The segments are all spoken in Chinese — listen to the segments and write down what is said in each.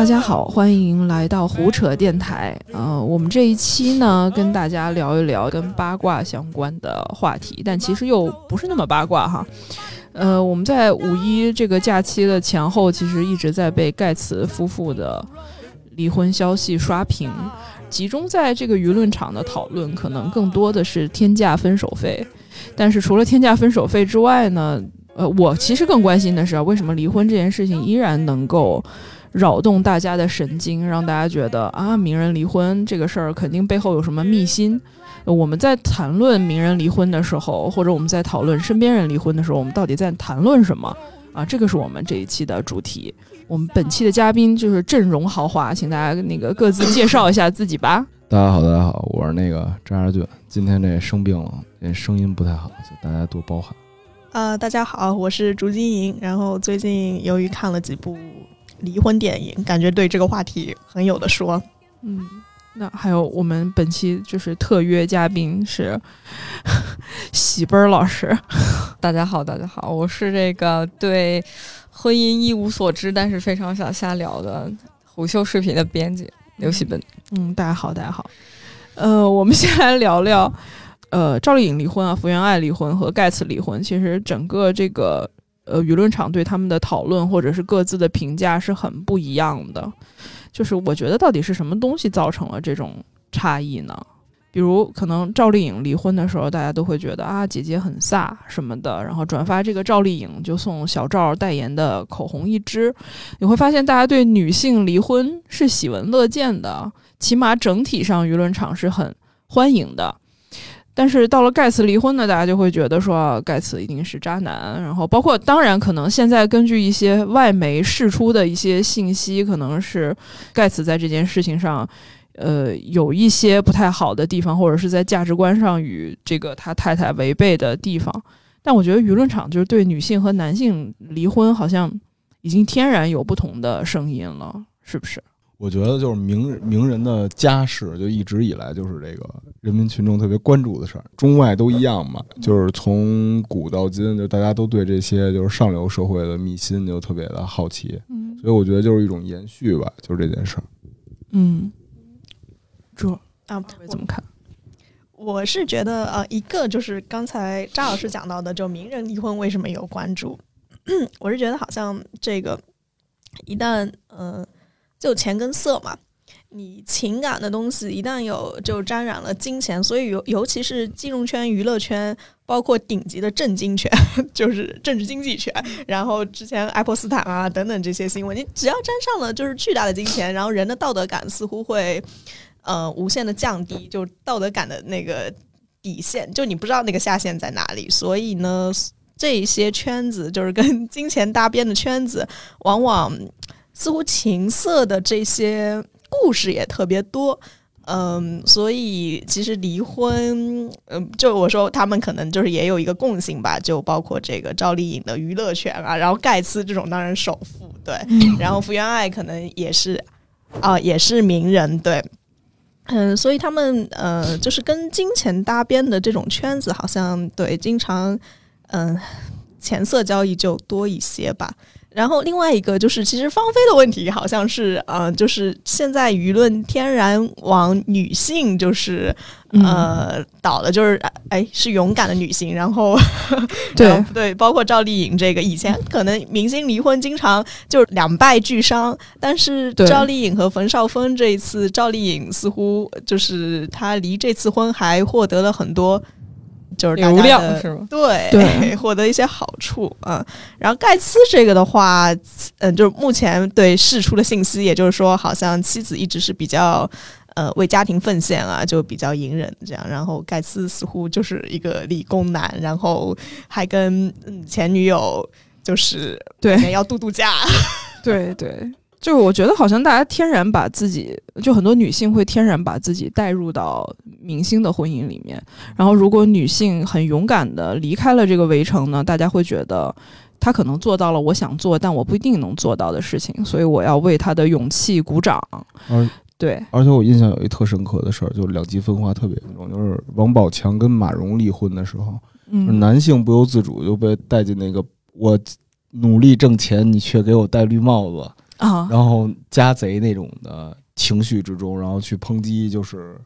大家好，欢迎来到胡扯电台。呃，我们这一期呢，跟大家聊一聊跟八卦相关的话题，但其实又不是那么八卦哈。呃，我们在五一这个假期的前后，其实一直在被盖茨夫妇的离婚消息刷屏，集中在这个舆论场的讨论，可能更多的是天价分手费。但是除了天价分手费之外呢，呃，我其实更关心的是，为什么离婚这件事情依然能够扰动大家的神经，让大家觉得啊，名人离婚这个事儿肯定背后有什么秘辛。我们在谈论名人离婚的时候，或者我们在讨论身边人离婚的时候，我们到底在谈论什么啊？这个是我们这一期的主题。我们本期的嘉宾就是阵容豪华，请大家那个各自介绍一下自己吧。大家好，大家好，我是那个张二俊，今天这生病了，这声音不太好，就大家多包涵。呃，大家好，我是竹金莹，然后最近由于看了几部离婚电影，感觉对这个话题很有的说。嗯。那还有我们本期就是特约嘉宾是 喜奔儿老师，大家好，大家好，我是这个对婚姻一无所知，但是非常想瞎聊的虎嗅视频的编辑刘喜奔。嗯，大家好，大家好。呃，我们先来聊聊，呃，赵丽颖离婚啊，福原爱离婚和盖茨离婚，其实整个这个呃舆论场对他们的讨论或者是各自的评价是很不一样的。就是我觉得到底是什么东西造成了这种差异呢？比如可能赵丽颖离婚的时候，大家都会觉得啊姐姐很飒什么的，然后转发这个赵丽颖就送小赵代言的口红一支。你会发现大家对女性离婚是喜闻乐见的，起码整体上舆论场是很欢迎的。但是到了盖茨离婚呢，大家就会觉得说盖茨一定是渣男，然后包括当然可能现在根据一些外媒释出的一些信息，可能是盖茨在这件事情上，呃，有一些不太好的地方，或者是在价值观上与这个他太太违背的地方。但我觉得舆论场就是对女性和男性离婚好像已经天然有不同的声音了，是不是？我觉得就是名名人的家事，就一直以来就是这个人民群众特别关注的事儿，中外都一样嘛。就是从古到今，就大家都对这些就是上流社会的秘辛就特别的好奇。嗯，所以我觉得就是一种延续吧，就是这件事儿。嗯，这啊，怎么看？我是觉得呃，一个就是刚才张老师讲到的，就名人离婚为什么有关注？我是觉得好像这个一旦呃。就钱跟色嘛，你情感的东西一旦有就沾染了金钱，所以尤尤其是金融圈、娱乐圈，包括顶级的政经圈，就是政治经济圈，然后之前爱泼斯坦啊等等这些新闻，你只要沾上了就是巨大的金钱，然后人的道德感似乎会呃无限的降低，就道德感的那个底线，就你不知道那个下限在哪里，所以呢，这些圈子就是跟金钱搭边的圈子，往往。似乎情色的这些故事也特别多，嗯，所以其实离婚，嗯，就我说他们可能就是也有一个共性吧，就包括这个赵丽颖的娱乐圈啊，然后盖茨这种当然首富对，然后福原爱可能也是啊，也是名人对，嗯，所以他们呃，就是跟金钱搭边的这种圈子，好像对经常嗯，钱色交易就多一些吧。然后另外一个就是，其实芳菲的问题好像是，呃，就是现在舆论天然往女性就是呃倒了，就是哎是勇敢的女性，然后 对。对，包括赵丽颖这个以前可能明星离婚经常就是两败俱伤，但是赵丽颖和冯绍峰这一次，赵丽颖似乎就是她离这次婚还获得了很多。就是流量是吗？对，获得一些好处啊。然后盖茨这个的话，嗯，就是目前对释出的信息，也就是说，好像妻子一直是比较呃为家庭奉献啊，就比较隐忍这样。然后盖茨似乎就是一个理工男，然后还跟前女友就是对要度度假，对 对。就是我觉得好像大家天然把自己，就很多女性会天然把自己带入到明星的婚姻里面。然后，如果女性很勇敢的离开了这个围城呢，大家会觉得她可能做到了我想做但我不一定能做到的事情，所以我要为她的勇气鼓掌。嗯对，而且我印象有一特深刻的事儿，就是两极分化特别严重，就是王宝强跟马蓉离婚的时候，嗯，男性不由自主就被带进那个我努力挣钱，你却给我戴绿帽子。啊，然后家贼那种的情绪之中，然后去抨击就是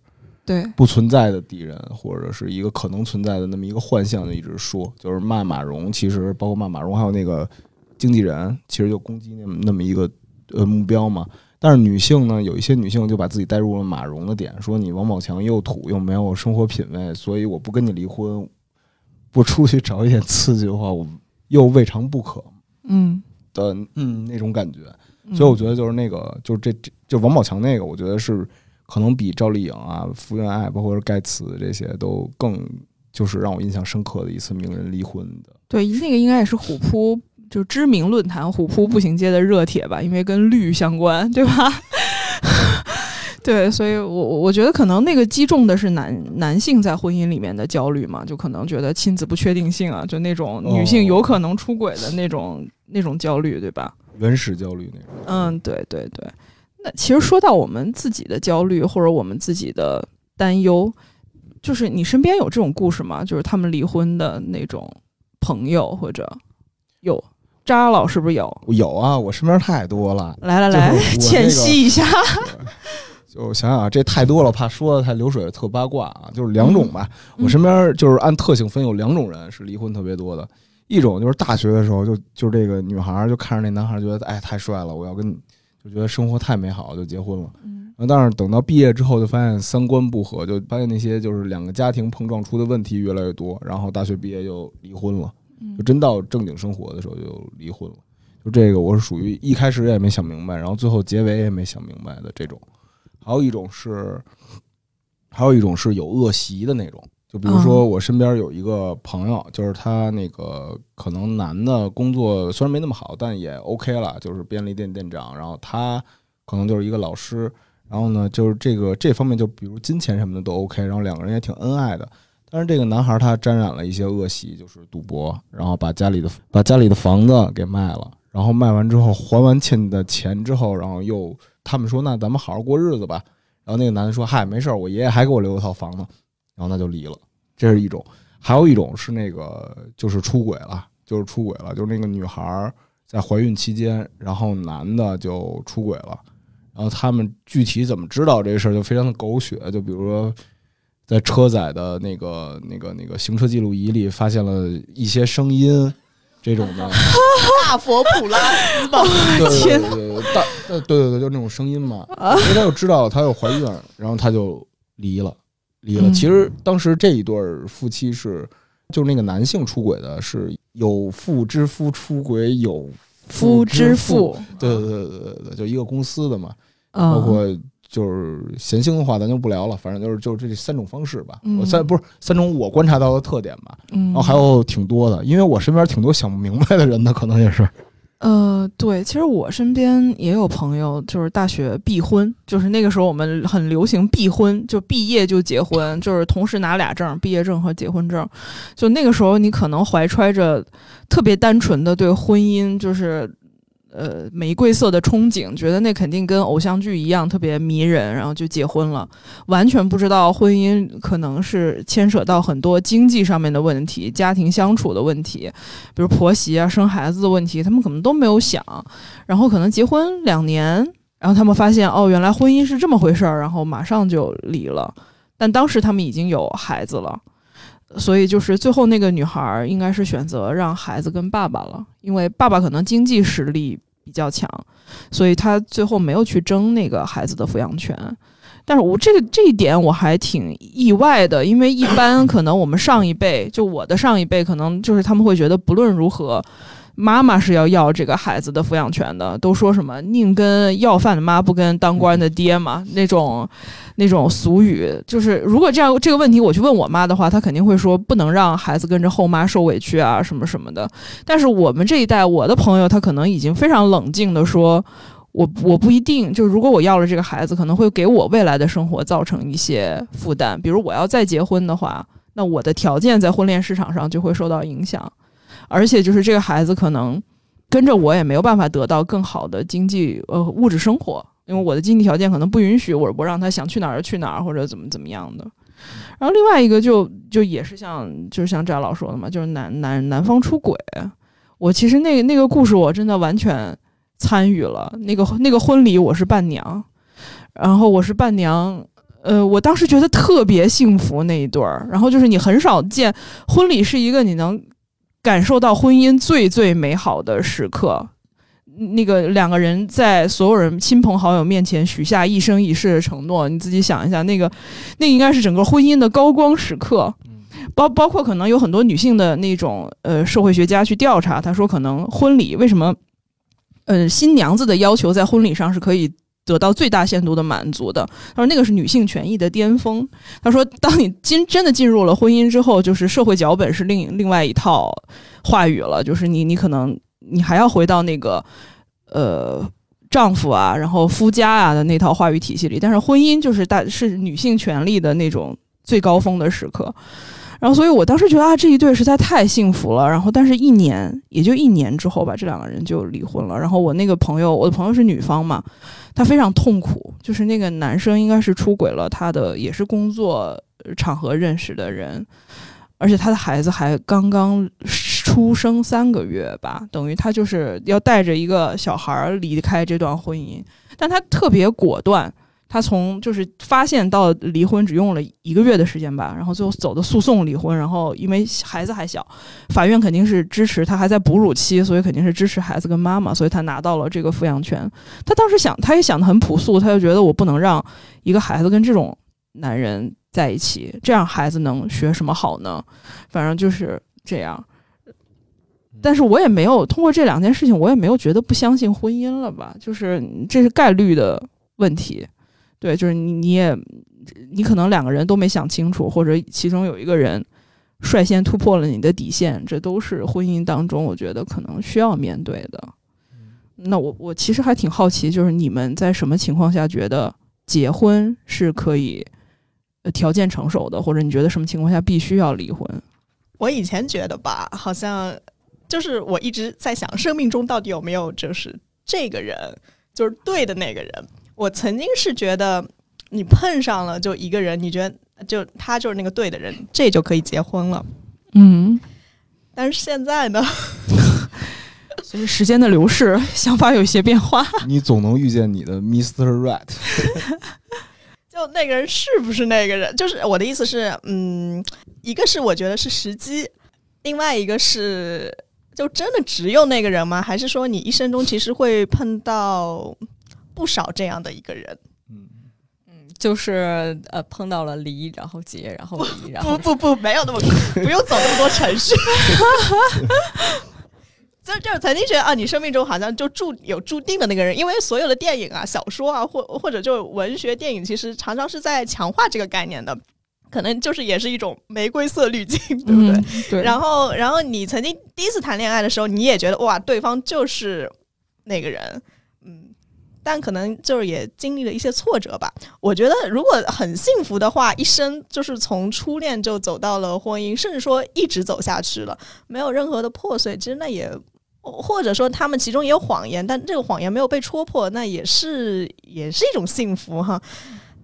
对，不存在的敌人，或者是一个可能存在的那么一个幻象，就一直说，就是骂马蓉，其实包括骂马蓉，还有那个经纪人，其实就攻击那么那么一个呃目标嘛。但是女性呢，有一些女性就把自己带入了马蓉的点，说你王宝强又土又没有生活品味，所以我不跟你离婚，不出去找一点刺激的话，我又未尝不可嗯，的嗯那种感觉。嗯所以我觉得就是那个，就是这这就王宝强那个，我觉得是可能比赵丽颖啊、福原爱，包括是盖茨这些都更就是让我印象深刻的一次名人离婚的。对，那个应该也是虎扑。就知名论坛虎扑步行街的热帖吧，因为跟绿相关，对吧？对，所以我我觉得可能那个击中的是男男性在婚姻里面的焦虑嘛，就可能觉得亲子不确定性啊，就那种女性有可能出轨的那种、那种焦虑，对吧？原始焦虑那种。嗯，对对对。那其实说到我们自己的焦虑或者我们自己的担忧，就是你身边有这种故事吗？就是他们离婚的那种朋友或者有扎老是不是有？有啊，我身边太多了。来来来，浅个 析一下。就想想啊，这太多了，怕说的太流水特八卦啊。就是两种吧，嗯我身边就是按特性分，有两种人是离婚特别多的。一种就是大学的时候，就就这个女孩就看着那男孩，觉得哎太帅了，我要跟你，就觉得生活太美好，就结婚了。嗯但是等到毕业之后，就发现三观不合，就发现那些就是两个家庭碰撞出的问题越来越多，然后大学毕业就离婚了，嗯就真到正经生活的时候就离婚了。就这个我是属于一开始也没想明白，然后最后结尾也没想明白的这种。还有一种是，还有一种是有恶习的那种。就比如说，我身边有一个朋友，就是他那个可能男的工作虽然没那么好，但也 OK 了，就是便利店店长。然后他可能就是一个老师，然后呢，就是这个这方面，就比如金钱什么的都 OK，然后两个人也挺恩爱的。但是这个男孩他沾染了一些恶习，就是赌博，然后把家里的把家里的房子给卖了，然后卖完之后还完欠的钱之后，然后又他们说那咱们好好过日子吧。然后那个男的说嗨没事儿，我爷爷还给我留了套房呢。然后那就离了，这是一种。还有一种是那个就是出轨了，就是出轨了，就是那个女孩儿在怀孕期间，然后男的就出轨了。然后他们具体怎么知道这事儿，就非常的狗血。就比如说，在车载的那个、那个、那个行车记录仪里发现了一些声音，这种的。大佛普拉斯吧，对对对大对对对，就那种声音嘛。因为他就知道她又怀孕，然后他就离了，离了。嗯其实当时这一对儿夫妻是，就是那个男性出轨的，是有妇之夫出轨，有夫之之妇，对对对对对对，就一个公司的嘛。嗯包括就是咸腥的话，咱就不聊了，反正就是就是这三种方式吧。嗯我三不是三种我观察到的特点吧。嗯，然后还有挺多的，因为我身边挺多想不明白的人的，可能也是。呃，对，其实我身边也有朋友，就是大学必婚，就是那个时候我们很流行必婚，就毕业就结婚，就是同时拿俩证，毕业证和结婚证。就那个时候，你可能怀揣着特别单纯的对婚姻，就是呃玫瑰色的憧憬，觉得那肯定跟偶像剧一样特别迷人，然后就结婚了，完全不知道婚姻可能是牵扯到很多经济上面的问题、家庭相处的问题。比如婆媳啊、生孩子的问题，他们可能都没有想，然后可能结婚两年，然后他们发现哦，原来婚姻是这么回事儿，然后马上就离了。但当时他们已经有孩子了，所以就是最后那个女孩儿应该是选择让孩子跟爸爸了，因为爸爸可能经济实力比较强，所以他最后没有去争那个孩子的抚养权。但是我这个这一点我还挺意外的，因为一般可能我们上一辈，就我的上一辈，可能就是他们会觉得不论如何，妈妈是要要这个孩子的抚养权的，都说什么宁跟要饭的妈不跟当官的爹嘛，那种那种俗语，就是如果这样这个问题我去问我妈的话，她肯定会说不能让孩子跟着后妈受委屈啊什么什么的。但是我们这一代，我的朋友他可能已经非常冷静的说。我我不一定，就如果我要了这个孩子，可能会给我未来的生活造成一些负担。比如我要再结婚的话，那我的条件在婚恋市场上就会受到影响，而且就是这个孩子可能跟着我也没有办法得到更好的经济呃物质生活，因为我的经济条件可能不允许我我让他想去哪儿就去哪儿或者怎么怎么样的。然后另外一个就就也是像就是像翟老说的嘛，就是男男男方出轨。我其实那那个故事我真的完全。参与了那个那个婚礼，我是伴娘，然后我是伴娘。呃，我当时觉得特别幸福那一对儿，然后就是你很少见婚礼是一个你能感受到婚姻最最美好的时刻。那个两个人在所有人亲朋好友面前许下一生一世的承诺，你自己想一下，那个那应该是整个婚姻的高光时刻。包包括可能有很多女性的那种呃社会学家去调查，他说可能婚礼为什么呃新娘子的要求在婚礼上是可以得到最大限度的满足的。他说那个是女性权益的巅峰。他说当你进真的进入了婚姻之后，就是社会脚本是另另外一套话语了，就是你你可能。你还要回到那个，呃，丈夫啊，然后夫家啊的那套话语体系里。但是婚姻就是大是女性权利的那种最高峰的时刻。然后，所以我当时觉得啊，这一对实在太幸福了。然后，但是一年也就一年之后吧，这两个人就离婚了。然后我那个朋友，我的朋友是女方嘛，她非常痛苦，就是那个男生应该是出轨了他的，也是工作场合认识的人。而且他的孩子还刚刚出生三个月吧，等于他就是要带着一个小孩离开这段婚姻。但他特别果断，他从就是发现到离婚只用了一个月的时间吧，然后最后走的诉讼离婚。然后因为孩子还小，法院肯定是支持他，还在哺乳期，所以肯定是支持孩子跟妈妈，所以他拿到了这个抚养权。他当时想，他也想的很朴素，他就觉得我不能让一个孩子跟这种男人。在一起，这样孩子能学什么好呢？反正就是这样。但是我也没有通过这两件事情，我也没有觉得不相信婚姻了吧？就是这是概率的问题，对，就是你你也你可能两个人都没想清楚，或者其中有一个人率先突破了你的底线，这都是婚姻当中我觉得可能需要面对的。那我我其实还挺好奇，就是你们在什么情况下觉得结婚是可以？条件成熟的，或者你觉得什么情况下必须要离婚？我以前觉得吧，好像就是我一直在想，生命中到底有没有就是这个人，就是对的那个人。我曾经是觉得，你碰上了就一个人，你觉得就他就是那个对的人，这就可以结婚了。嗯，但是现在呢，随着时间的流逝，想法有一些变化。你总能遇见你的 Mr. Right。就那个人是不是那个人？就是我的意思是，嗯，一个是我觉得是时机，另外一个是就真的只有那个人吗？还是说你一生中其实会碰到不少这样的一个人？嗯嗯，就是呃碰到了离，然后结，然后离，然后 不不不，没有那么不用走那么多程序。就就曾经觉得啊，你生命中好像就注有注定的那个人，因为所有的电影啊、小说啊，或或者就文学电影，其实常常是在强化这个概念的，可能就是也是一种玫瑰色滤镜，对不对？对。然后，然后你曾经第一次谈恋爱的时候，你也觉得哇，对方就是那个人，嗯，但可能就是也经历了一些挫折吧。我觉得如果很幸福的话，一生就是从初恋就走到了婚姻，甚至说一直走下去了，没有任何的破碎，其实那也。或者说他们其中也有谎言，但这个谎言没有被戳破，那也是也是一种幸福哈。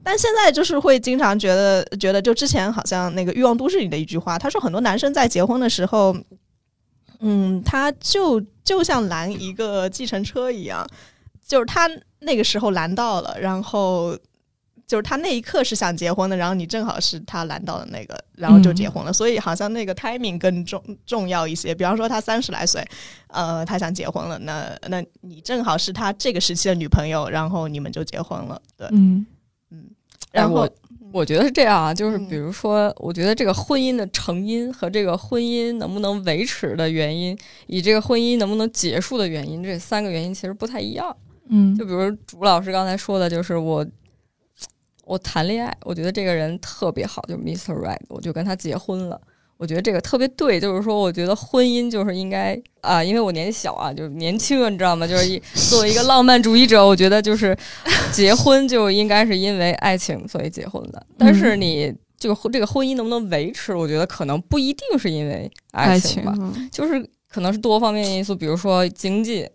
但现在就是会经常觉得，觉得就之前好像那个《欲望都市》里的一句话，他说很多男生在结婚的时候，嗯，他就就像拦一个计程车一样，就是他那个时候拦到了，然后。就是他那一刻是想结婚的，然后你正好是他拦到的那个，然后就结婚了。所以好像那个 timing 更重重要一些。比方说他三十来岁，呃，他想结婚了，那那你正好是他这个时期的女朋友，然后你们就结婚了。对，嗯嗯。然后我我觉得是这样啊，就是比如说，我觉得这个婚姻的成因和这个婚姻能不能维持的原因，以这个婚姻能不能结束的原因，这三个原因其实不太一样。嗯，就比如朱老师刚才说的，就是我。我谈恋爱，我觉得这个人特别好，就是 Mr. Right，我就跟他结婚了。我觉得这个特别对，就是说，我觉得婚姻就是应该啊，因为我年纪小啊，就是年轻，你知道吗？就是作为一个浪漫主义者，我觉得就是结婚就应该是因为爱情所以结婚的。但是你这个这个婚姻能不能维持，我觉得可能不一定是因为爱情吧，就是可能是多方面因素，比如说经济、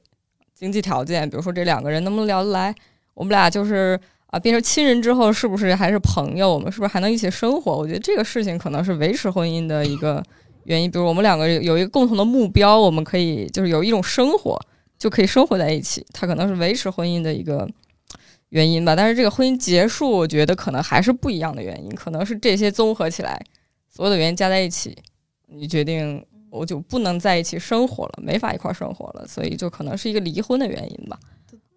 经济条件，比如说这两个人能不能聊得来，我们俩就是。啊，变成亲人之后，是不是还是朋友？我们是不是还能一起生活？我觉得这个事情可能是维持婚姻的一个原因。比如我们两个有一个共同的目标，我们可以就是有一种生活，就可以生活在一起，它可能是维持婚姻的一个原因吧。但是这个婚姻结束，我觉得可能还是不一样的原因，可能是这些综合起来，所有的原因加在一起，你决定我就不能在一起生活了，没法一块儿生活了，所以就可能是一个离婚的原因吧。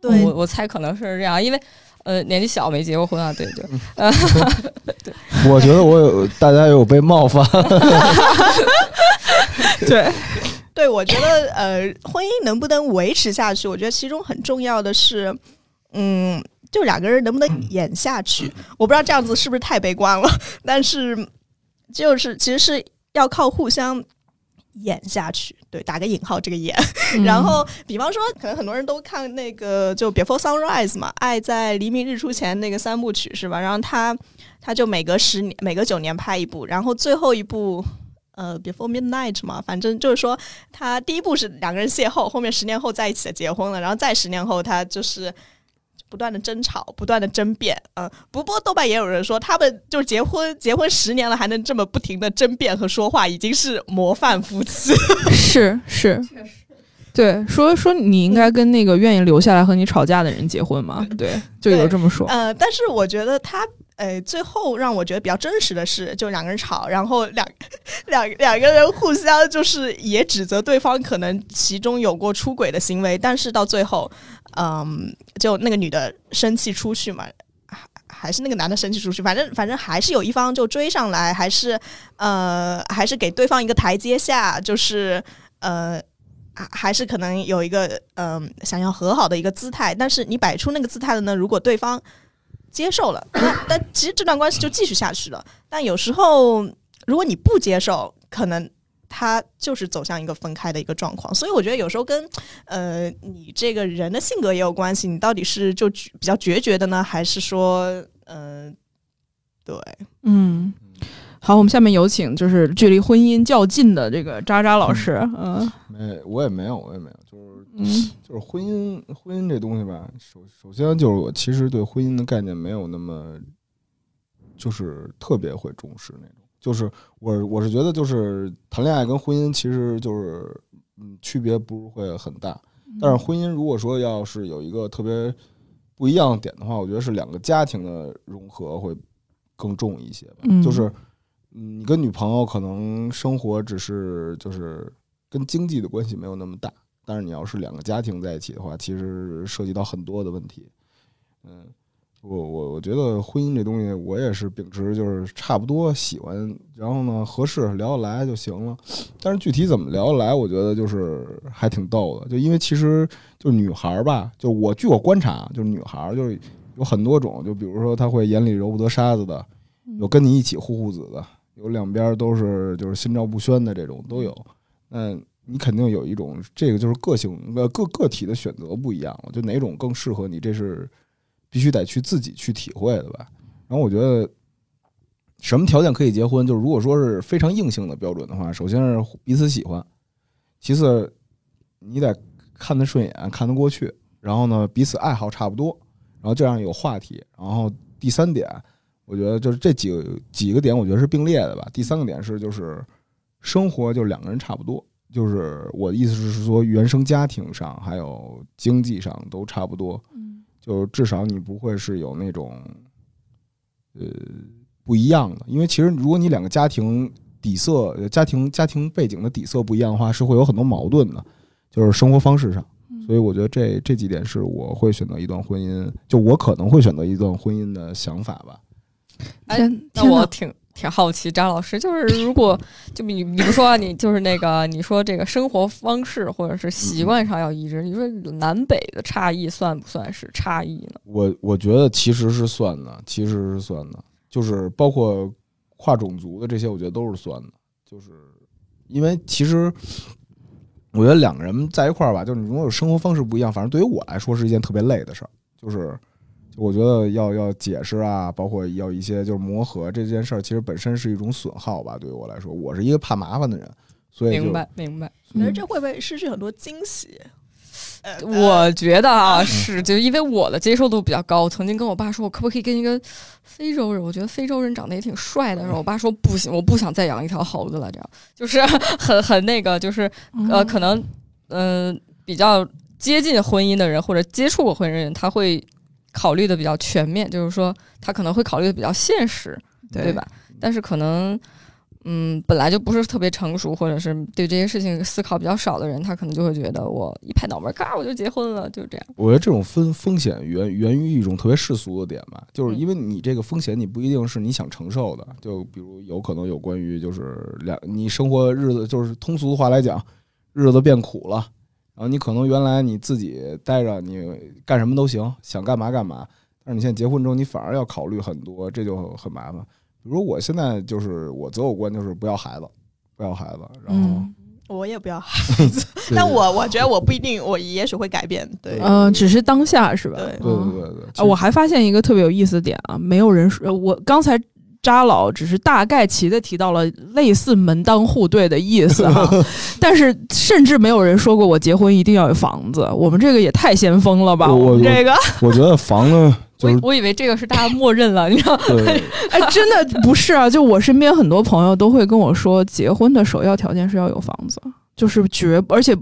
对。我我猜可能是这样，因为呃年纪小没结过婚啊，对，就呃 我觉得我有大家有被冒犯，对，对，我觉得呃，婚姻能不能维持下去，我觉得其中很重要的是，嗯，就两个人能不能演下去。我不知道这样子是不是太悲观了，但是就是其实是要靠互相演下去。对，打个引号，这个演。然后，比方说，可能很多人都看那个就《Before Sunrise》嘛，《爱在黎明日出前》那个三部曲是吧？然后他他就每隔十年、每隔九年拍一部，然后最后一部。呃，Before Midnight 嘛，反正就是说，他第一部是两个人邂逅，后面十年后在一起的结婚了，然后再十年后，他就是不断的争吵，不断的争辩。嗯、不过豆瓣也有人说，他们就是结婚结婚十年了，还能这么不停的争辩和说话，已经是模范夫妻。是是，对，说说你应该跟那个愿意留下来和你吵架的人结婚嘛？对，就有这么说。呃，但是我觉得他，呃，最后让我觉得比较真实的是，就两个人吵，然后两 两两个人互相就是也指责对方可能其中有过出轨的行为，但是到最后，嗯，就那个女的生气出去嘛。还还是那个男的生气出去，反正反正还是有一方就追上来，还是呃，还是给对方一个台阶下，就是呃，还还是可能有一个嗯、想要和好的一个姿态，但是你摆出那个姿态的呢，如果对方接受了，那但其实这段关系就继续下去了。但有时候如果你不接受，可能他就是走向一个分开的一个状况。所以我觉得有时候跟呃你这个人的性格也有关系，你到底是就比较决绝的呢，还是说嗯、呃对，嗯，好，我们下面有请就是距离婚姻较近的这个渣渣老师。嗯没我也没有，我也没有，就是嗯。就是婚姻婚姻这东西吧，首首先就是我其实对婚姻的概念没有那么就是特别会重视那种，就是我我是觉得就是谈恋爱跟婚姻其实就是嗯区别不是会很大，但是婚姻如果说要是有一个特别不一样的点的话，我觉得是两个家庭的融合会更重一些吧，嗯就是嗯你跟女朋友可能生活只是就是跟经济的关系没有那么大。但是你要是两个家庭在一起的话，其实涉及到很多的问题。嗯，我我我觉得婚姻这东西，我也是秉持就是差不多喜欢，然后呢合适聊得来就行了。但是具体怎么聊得来，我觉得就是还挺逗的。就因为其实就是女孩儿吧，就我据我观察，就是女孩儿就是有很多种，就比如说她会眼里揉不得沙子的，有跟你一起护护子的，有两边都是就是心照不宣的这种都有。那你肯定有一种，这个就是个性呃个个体的选择不一样，就哪种更适合你，这是必须得去自己去体会的吧。然后我觉得，什么条件可以结婚？就是如果说是非常硬性的标准的话，首先是彼此喜欢，其次你得看得顺眼，看得过去，然后呢彼此爱好差不多，然后这样有话题。然后第三点，我觉得就是这几个几个点，我觉得是并列的吧。第三个点是就是生活就两个人差不多。就是我的意思是说，原生家庭上还有经济上都差不多，嗯就至少你不会是有那种，呃，不一样的。因为其实如果你两个家庭底色、呃家庭家庭背景的底色不一样的话，是会有很多矛盾的，就是生活方式上。所以我觉得这这几点是我会选择一段婚姻，就我可能会选择一段婚姻的想法吧。哎天那我挺挺好奇，张老师，就是如果就你你不说啊你就是那个你说这个生活方式或者是习惯上要一致，你说南北的差异算不算是差异呢？我我觉得其实是算的，其实是算的，就是包括跨种族的这些，我觉得都是算的。就是因为其实我觉得两个人在一块儿吧，就是你如果有生活方式不一样，反正对于我来说是一件特别累的事儿。就是我觉得要要解释啊，包括要一些就是磨合这件事儿，其实本身是一种损耗吧。对于我来说，我是一个怕麻烦的人，所以明白明白。可是这会不会失去很多惊喜？呃，我觉得啊，是就因为我的接受度比较高，我曾经跟我爸说，我可不可以跟一个非洲人？我觉得非洲人长得也挺帅的。然后我爸说不行，我不想再养一条猴子了，这样就是 很很那个，就是呃，可能嗯、呃比较接近婚姻的人或者接触过婚姻的人，他会考虑的比较全面，就是说他可能会考虑的比较现实，对吧？但是可能。嗯，本来就不是特别成熟，或者是对这些事情思考比较少的人，他可能就会觉得我一拍脑门，嘎我就结婚了，就这样。我觉得这种风风险源源于一种特别世俗的点吧，就是因为你这个风险你不一定是你想承受的，就比如有可能有关于就是两你生活日子，就是通俗的话来讲，日子变苦了，然后你可能原来你自己待着，你干什么都行，想干嘛干嘛，但是你现在结婚之后，你反而要考虑很多，这就很麻烦。比如我现在就是我择偶观就是不要孩子，不要孩子，然后我也不要孩 子，但我我觉得我不一定，我也许会改变，对，嗯，只是当下是吧？对对对对啊，我还发现一个特别有意思的点啊，没有人说，我刚才扎老只是大概齐的提到了类似门当户对的意思哈，但是甚至没有人说过我结婚一定要有房子，我们这个也太先锋了吧？我这个，我觉得房子。我我以为这个是大家默认了，你知道？哎，真的不是啊！就我身边很多朋友都会跟我说，结婚的首要条件是要有房子，就是绝，而且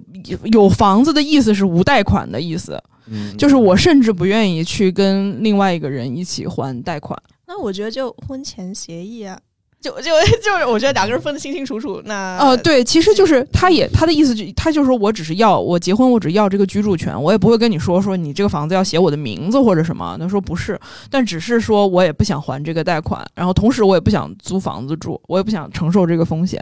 有房子的意思是无贷款的意思。嗯，就是我甚至不愿意去跟另外一个人一起还贷款。那我觉得就婚前协议啊。就就 就是，我觉得两个人分得清清楚楚。那呃，对，其实就是他也他的意思就他就说我只是要我结婚，我只要这个居住权，我也不会跟你说说你这个房子要写我的名字或者什么。他说不是，但只是说我也不想还这个贷款，然后同时我也不想租房子住，我也不想承受这个风险。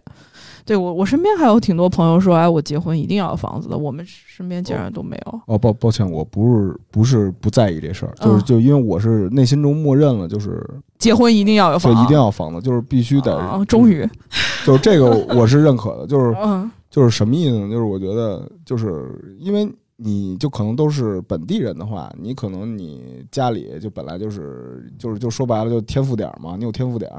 对我，我身边还有挺多朋友说，哎，我结婚一定要有房子的。我们身边竟然都没有。哦，抱抱歉，我不是不是不在意这事儿，就是就因为我是内心中默认了，就是结婚一定要有房，就一定要房子，就是必须得。终于，就是这个我是认可的，就是嗯 就是什么意思呢？就是我觉得，就是因为你就可能都是本地人的话，你可能你家里就本来就是就是就说白了就天赋点嘛，你有天赋点。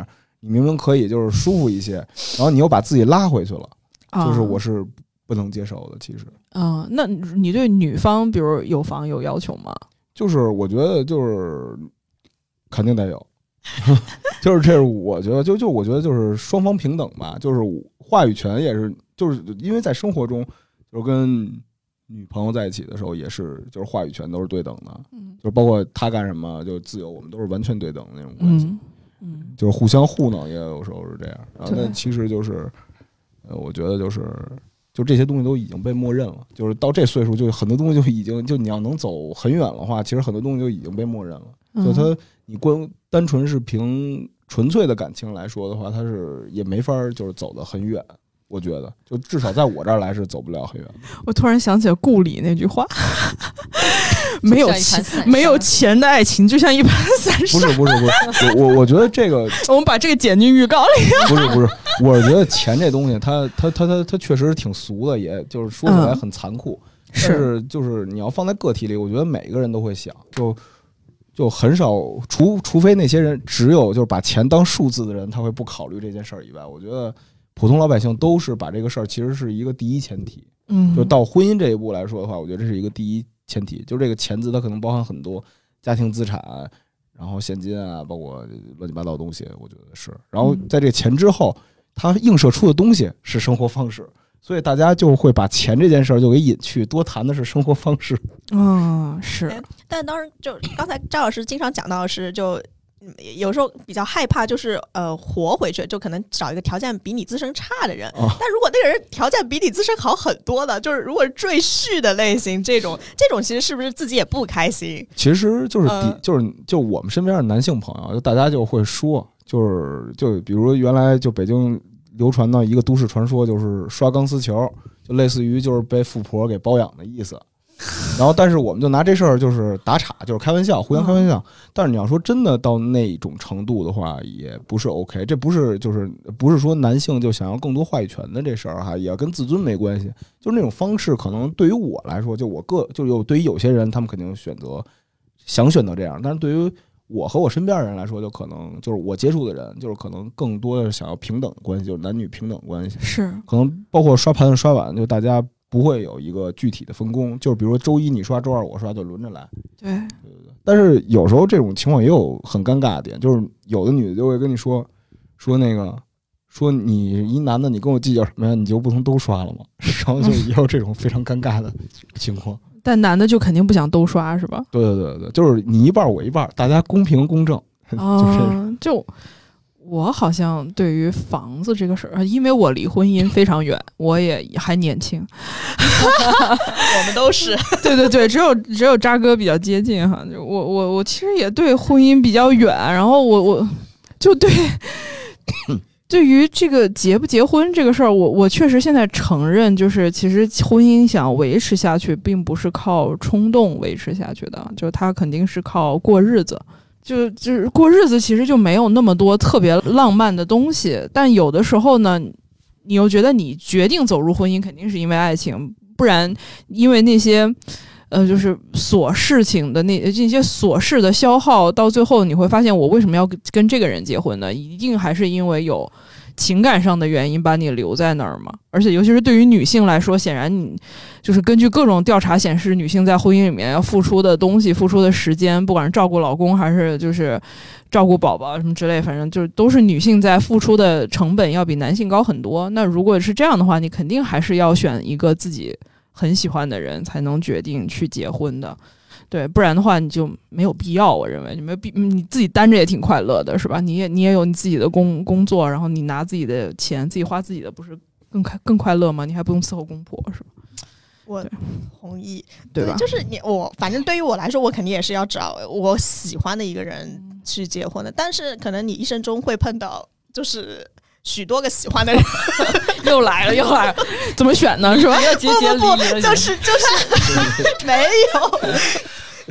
你明明可以就是舒服一些，然后你又把自己拉回去了，就是我是不能接受的。其实，啊，那你对女方比如有房有要求吗？就是我觉得就是肯定得有，就是这是我觉得就就我觉得就是双方平等吧，就是话语权也是，就是因为在生活中，就是跟女朋友在一起的时候也是，就是话语权都是对等的，嗯，就包括她干什么就自由，我们都是完全对等的那种关系。嗯，就是互相糊弄，也有时候是这样。然后那其实就是，呃，我觉得就是，就这些东西都已经被默认了。就是到这岁数，就很多东西就已经，就你要能走很远的话，其实很多东西就已经被默认了。就他，你光单纯是凭纯粹的感情来说的话，他是也没法就是走得很远。我觉得，就至少在我这儿来是走不了很远。我突然想起了顾里那句话：“没有钱，没有钱的爱情就像一盘散沙。”不是不是不是，我我我觉得这个，我们把这个剪进预告里。不是不是，我觉得钱这东西，它它它它它确实挺俗的，也就是说起来很残酷。是就是你要放在个体里，我觉得每个人都会想，就就很少，除除非那些人只有就是把钱当数字的人，他会不考虑这件事儿以外，我觉得。普通老百姓都是把这个事儿，其实是一个第一前提。嗯，就到婚姻这一步来说的话，我觉得这是一个第一前提。就这个钱字，它可能包含很多家庭资产，然后现金啊，包括乱七八糟的东西。我觉得是。然后在这钱之后，它映射出的东西是生活方式，所以大家就会把钱这件事儿就给隐去，多谈的是生活方式。嗯，是。但当然，就刚才张老师经常讲到的是就。有时候比较害怕，就是呃活回去，就可能找一个条件比你自身差的人。但如果那个人条件比你自身好很多的，就是如果是赘婿的类型，这种这种其实是不是自己也不开心？其实就是比就是就我们身边的男性朋友，就大家就会说，就是就比如原来就北京流传的一个都市传说，就是刷钢丝球，就类似于就是被富婆给包养的意思。然后，但是我们就拿这事儿就是打岔，就是开玩笑，互相开玩笑。但是你要说真的到那种程度的话，也不是 OK。这不是就是不是说男性就想要更多话语权的这事儿哈，也跟自尊没关系。就是那种方式，可能对于我来说，就我个就有对于有些人，他们肯定选择想选择这样。但是对于我和我身边的人来说，就可能就是我接触的人，就是可能更多的想要平等关系，就是男女平等关系。是可能包括刷盘子、刷碗，就大家。不会有一个具体的分工，就是比如说周一你刷，周二我刷，就轮着来。对对对。但是有时候这种情况也有很尴尬的点，就是有的女的就会跟你说，说那个，说你一男的，你跟我计较什么呀？你就不能都刷了吗？然后就也有这种非常尴尬的情况。但男的就肯定不想都刷是吧？对对对对，就是你一半我一半，大家公平公正，就就我好像对于房子这个事儿，因为我离婚姻非常远，我也还年轻。我们都是 对对对，只有只有渣哥比较接近哈。就我我我其实也对婚姻比较远，然后我我就对 对于这个结不结婚这个事儿，我我确实现在承认，就是其实婚姻想维持下去，并不是靠冲动维持下去的，就是它肯定是靠过日子。就就是过日子，其实就没有那么多特别浪漫的东西，但有的时候呢，你又觉得你决定走入婚姻，肯定是因为爱情，不然因为那些。呃，就是琐事情的那那些琐事的消耗，到最后你会发现，我为什么要跟跟这个人结婚呢？一定还是因为有情感上的原因把你留在那儿嘛。而且，尤其是对于女性来说，显然你就是根据各种调查显示，女性在婚姻里面要付出的东西、付出的时间，不管是照顾老公还是就是照顾宝宝什么之类，反正就是都是女性在付出的成本要比男性高很多。那如果是这样的话，你肯定还是要选一个自己。很喜欢的人才能决定去结婚的，对，不然的话你就没有必要。我认为你没必你自己单着也挺快乐的，是吧？你也你也有你自己的工工作，然后你拿自己的钱自己花自己的，不是更快更快乐吗？你还不用伺候公婆，是吧？我同意，对吧？就是你我，反正对于我来说，我肯定也是要找我喜欢的一个人去结婚的。但是可能你一生中会碰到，就是许多个喜欢的人，又来了又来了，怎么选呢？是吧？要结结离不不离了，就是就是 没有。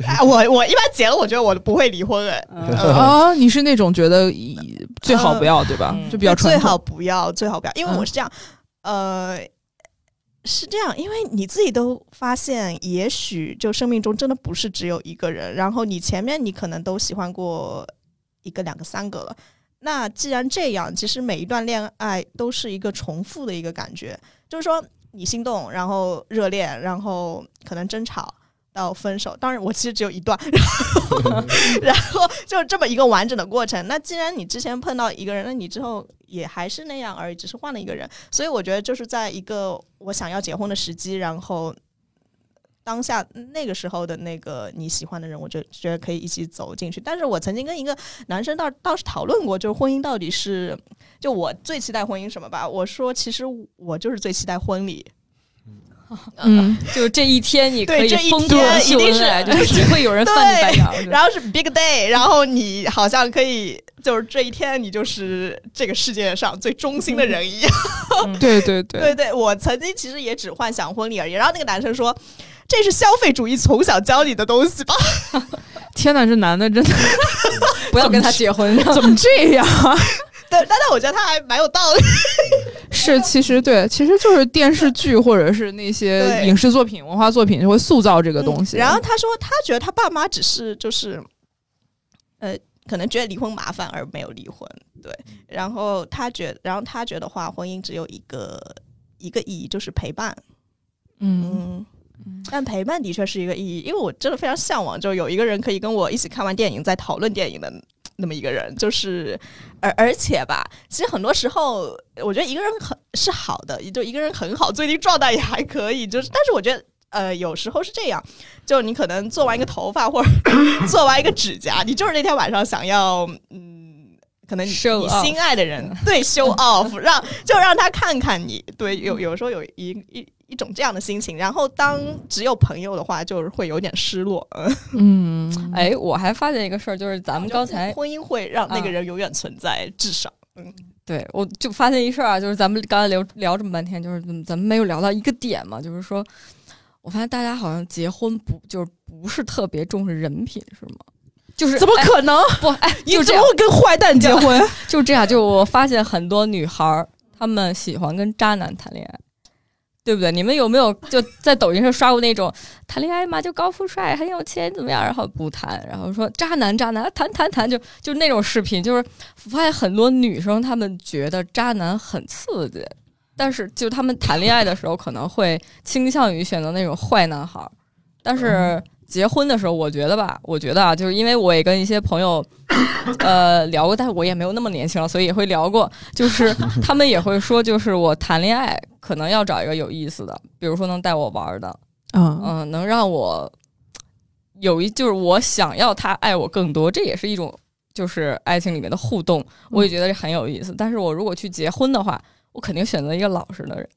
哎，我我一般结了，我觉得我不会离婚哎。嗯啊，你是那种觉得以最好不要，对吧？嗯就比较传统最好不要，最好不要，因为我是这样，呃，是这样，因为你自己都发现，也许就生命中真的不是只有一个人，然后你前面你可能都喜欢过一个、两个、三个了。那既然这样，其实每一段恋爱都是一个重复的一个感觉，就是说你心动，然后热恋，然后可能争吵。到分手，当然我其实只有一段，然 后然后就这么一个完整的过程。那既然你之前碰到一个人，那你之后也还是那样而已，只是换了一个人。所以我觉得就是在一个我想要结婚的时机，然后当下那个时候的那个你喜欢的人，我就觉得可以一起走进去。但是我曾经跟一个男生倒倒是讨论过，就是婚姻到底是就我最期待婚姻什么吧？我说其实我就是最期待婚礼。嗯，就这一天你可以对这一定是恩爱，就是只会有人翻你白眼儿。然后是 big day，然后你好像可以，就是这一天你就是这个世界上最忠心的人一样。对 对对，对对，我曾经其实也只幻想婚礼而已。然后那个男生说：“这是消费主义从小教你的东西吧 天哪，这男的真的 不要跟他结婚，怎么这样？？”对，但但我觉得他还蛮有道理。是，其实对，其实就是电视剧或者是那些影视作品、文化作品就会塑造这个东西。嗯然后他说，他觉得他爸妈只是就是，呃，可能觉得离婚麻烦而没有离婚。对，然后他觉然后他觉得话，婚姻只有一个一个意义，就是陪伴。嗯，嗯，但陪伴的确是一个意义，因为我真的非常向往，就有一个人可以跟我一起看完电影，再讨论电影的那么一个人，就是而而且吧，其实很多时候我觉得一个人很是好的，就一个人很好，最近状态也还可以，就是但是我觉得。呃，有时候是这样，就你可能做完一个头发或者 做完一个指甲，你就是那天晚上想要，嗯，可能你你心爱的人对 show off，让就让他看看你，对，有有时候有一一一种这样的心情，然后当只有朋友的话，就是会有点失落。嗯，嗯，哎，我还发现一个事儿，就是咱们刚才婚姻会让那个啊人永远存在，至少，嗯，对我就发现一事儿啊，就是咱们刚才聊聊这么半天，就是咱们没有聊到一个点嘛，就是说，我发现大家好像结婚不就是不是特别重视人品，是吗？就是怎么可能？哎不哎，你就这样怎么会跟坏蛋结婚？就这样，就我发现很多女孩儿她们喜欢跟渣男谈恋爱，对不对？你们有没有就在抖音上刷过那种谈恋爱嘛，就高富帅很有钱怎么样，然后不谈，然后说渣男渣男谈谈谈，就就那种视频，就是我发现很多女生她们觉得渣男很刺激。但是，就她们谈恋爱的时候，可能会倾向于选择那种坏男孩。但是结婚的时候，我觉得吧，我觉得啊，就是因为我也跟一些朋友 呃聊过，但是我也没有那么年轻了，所以也会聊过。就是 他们也会说，就是我谈恋爱可能要找一个有意思的，比如说能带我玩儿的，嗯嗯、能让我有一就是我想要他爱我更多，这也是一种就是爱情里面的互动，我也觉得这很有意思。但是我如果去结婚的话，我肯定选择一个老实的人。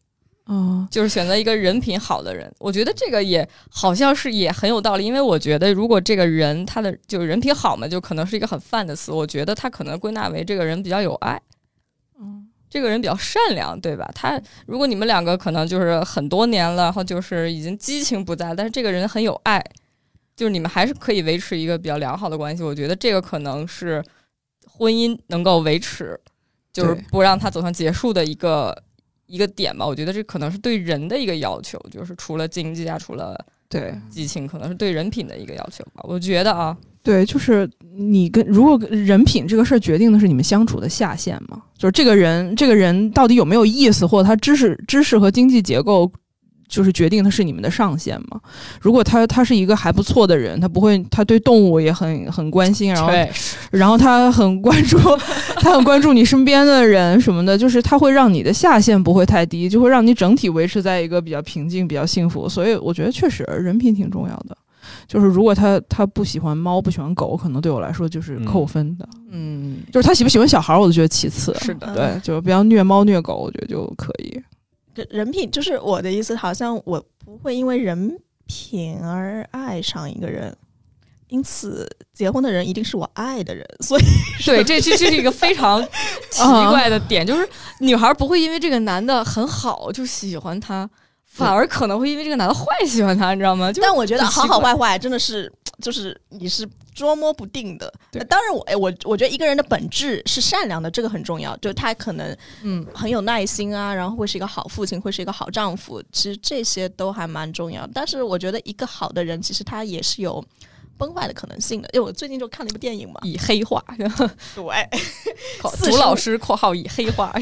嗯就是选择一个人品好的人，我觉得这个也好像是也很有道理，因为我觉得如果这个人他的就是人品好嘛，就可能是一个很泛的词，我觉得他可能归纳为这个人比较有爱，嗯这个人比较善良，对吧？他如果你们两个可能就是很多年了，然后就是已经激情不在，但是这个人很有爱，就是你们还是可以维持一个比较良好的关系，我觉得这个可能是婚姻能够维持，就是不让他走向结束的一个。一个点吧，我觉得这可能是对人的一个要求，就是除了经济啊，除了对激情，可能是对人品的一个要求吧。我觉得啊，对，就是你跟如果人品这个事儿决定的是你们相处的下限嘛，就是这个人这个人到底有没有意思，或者他知识知识和经济结构。就是决定他是你们的上限嘛。如果他他是一个还不错的人，他不会，他对动物也很很关心，然后，然后他很关注，他很关注你身边的人什么的，就是他会让你的下限不会太低，就会让你整体维持在一个比较平静、比较幸福。所以我觉得确实人品挺重要的。就是如果他他不喜欢猫，不喜欢狗，可能对我来说就是扣分的。嗯，就是他喜不喜欢小孩，我都觉得其次。是的，对，就不要虐猫虐狗，我觉得就可以。人人品就是我的意思，好像我不会因为人品而爱上一个人，因此结婚的人一定是我爱的人，所以 对，这这这是一个非常 奇怪的点，就是女孩不会因为这个男的很好就喜欢他，反而可能会因为这个男的坏喜欢他，你知道吗？就但我觉得好好坏坏真的是就是你是捉摸不定的。当然我，哎，我我觉得一个人的本质是善良的，这个很重要。就他可能嗯，很有耐心啊，然后会是一个好父亲，会是一个好丈夫，其实这些都还蛮重要。但是我觉得一个好的人，其实他也是有崩坏的可能性的。因为我最近就看了一部电影嘛，以黑化，对，考45朱老师（括号以黑化）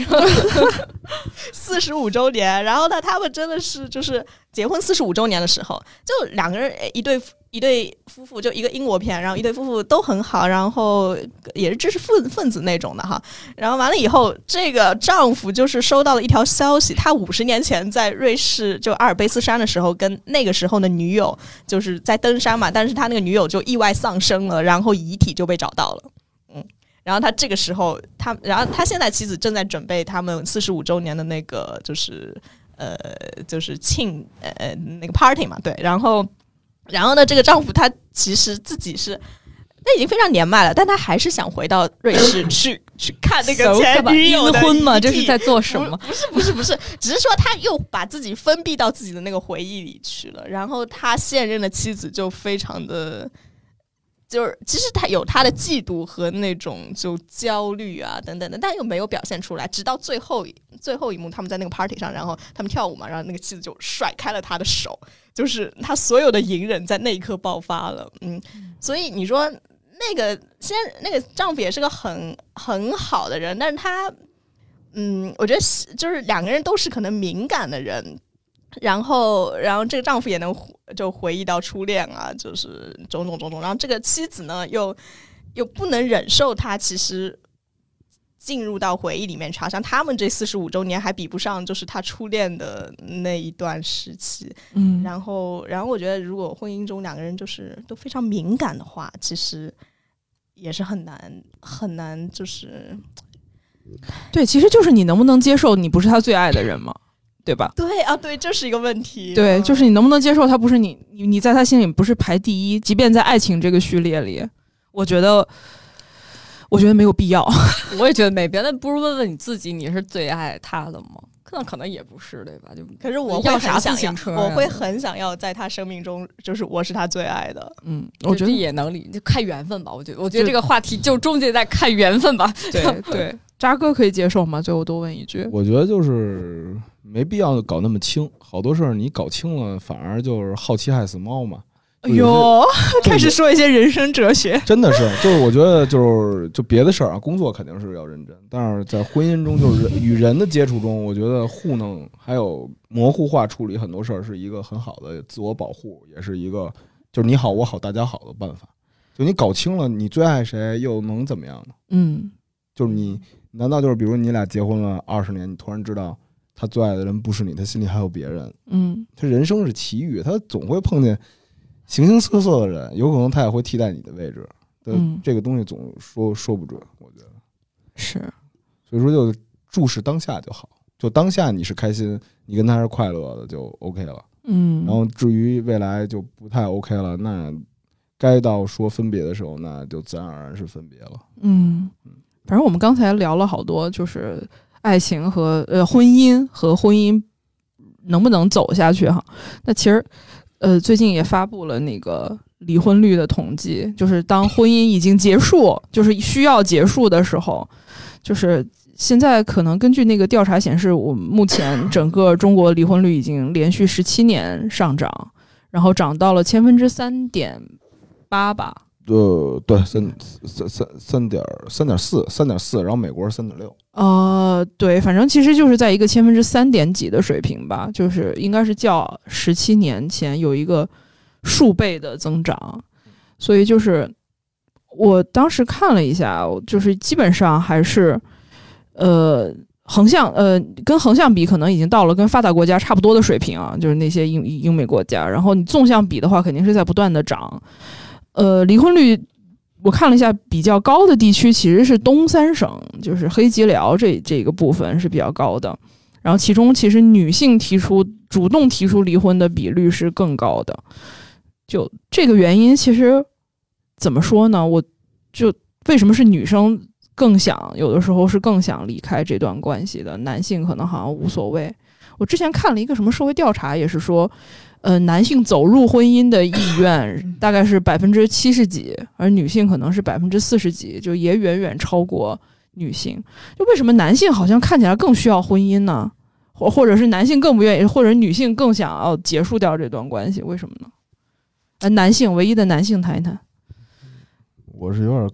四十五周年，然后呢，他们真的是就是结婚四十五周年的时候，就两个人诶一对一对夫妇，就一个英国片，然后一对夫妇都很好，然后也是知识分分子那种的哈。然后完了以后，这个丈夫就是收到了一条消息，他五十年前在瑞士就阿尔卑斯山的时候，跟那个时候的女友就是在登山嘛，但是他那个女友就意外丧生了，然后遗体就被找到了，嗯。然后他这个时候，他然后他现在妻子正在准备他们四十五周年的那个就是呃就是庆呃那个 party 嘛，对，然后然后呢，这个丈夫他其实自己是他已经非常年迈了，但他还是想回到瑞士 去去看那个前女友的婚嘛，这是在做什么？不是不是不是，只是说他又把自己封闭到自己的那个回忆里去了。然后他现任的妻子就非常的，就是其实他有他的嫉妒和那种就焦虑啊等等的，但又没有表现出来。直到最后最后一幕，他们在那个 party 上，然后他们跳舞嘛，然后那个妻子就甩开了他的手，就是他所有的隐忍在那一刻爆发了。嗯，所以你说。那个先，那个丈夫也是个很很好的人，但是他，嗯，我觉得是就是两个人都是可能敏感的人，然后，然后这个丈夫也能就回忆到初恋啊，就是种种种种，然后这个妻子呢又又不能忍受他其实进入到回忆里面去，好像他们这四十五周年还比不上就是他初恋的那一段时期，嗯，然后，然后我觉得，如果婚姻中两个人就是都非常敏感的话，其实也是很难很难，就是对，其实就是你能不能接受你不是他最爱的人嘛，对吧？对啊，对，这是一个问题。对，嗯就是你能不能接受他不是你，你你在他心里不是排第一，即便在爱情这个序列里，我觉得，我觉得没有必要。我也觉得没别的，不如问问你自己，你是最爱他的吗？那可能也不是，对吧？就可是我会要啥很想要自行车啊我会很想要在他生命中，就是我是他最爱的。嗯，我觉得我觉得也能理，就看缘分吧。我觉得，我觉得这个话题就终结在看缘分吧。对对，渣哥可以接受吗？最后多问一句。我觉得就是没必要搞那么清，好多事儿你搞清了，反而就是好奇害死猫嘛。哎呦，开始说一些人生哲学。真的是，就是我觉得就是就别的事儿啊，工作肯定是要认真，但是在婚姻中，就是与人的接触中，我觉得糊弄还有模糊化处理很多事儿是一个很好的自我保护，也是一个就是你好我好大家好的办法。就你搞清了你最爱谁，又能怎么样呢？嗯就是你难道就是比如你俩结婚了二十年，你突然知道他最爱的人不是你，他心里还有别人。嗯他人生是奇遇，他总会碰见形形色色的人，有可能他也会替代你的位置。对，嗯这个东西总说说不准，我觉得。是所以说，就注视当下就好。就当下你是开心，你跟他是快乐的，就 OK 了。嗯，然后至于未来就不太 OK 了，那该到说分别的时候，那就自然而然是分别了。嗯，反正我们刚才聊了好多，就是爱情和呃婚姻和婚姻能不能走下去哈。那其实呃最近也发布了那个离婚率的统计，就是当婚姻已经结束，就是需要结束的时候，就是现在可能根据那个调查显示，我们目前整个中国离婚率已经连续十七年上涨，然后涨到了千分之三点八吧。呃，对，三三三三点三点四，三点四，然后美国是三点六。呃，对，反正其实就是在一个千分之三点几的水平吧，就是应该是较十七年前有一个数倍的增长，所以就是我当时看了一下，就是基本上还是呃横向呃跟横向比，可能已经到了跟发达国家差不多的水平啊，就是那些英英美国家，然后你纵向比的话，肯定是在不断的涨，呃，离婚率。我看了一下，比较高的地区其实是东三省，就是黑吉辽这这个部分是比较高的。然后其中其实女性提出主动提出离婚的比率是更高的。就这个原因，其实怎么说呢？我就为什么是女生更想有的时候是更想离开这段关系的，男性可能好像无所谓。我之前看了一个什么社会调查，也是说。呃，男性走入婚姻的意愿大概是百分之七十几，而女性可能是百分之四十几，就也远远超过女性。就为什么男性好像看起来更需要婚姻呢？或或者是男性更不愿意，或者女性更想要结束掉这段关系？为什么呢？呃，男性唯一的男性谈一谈我是有点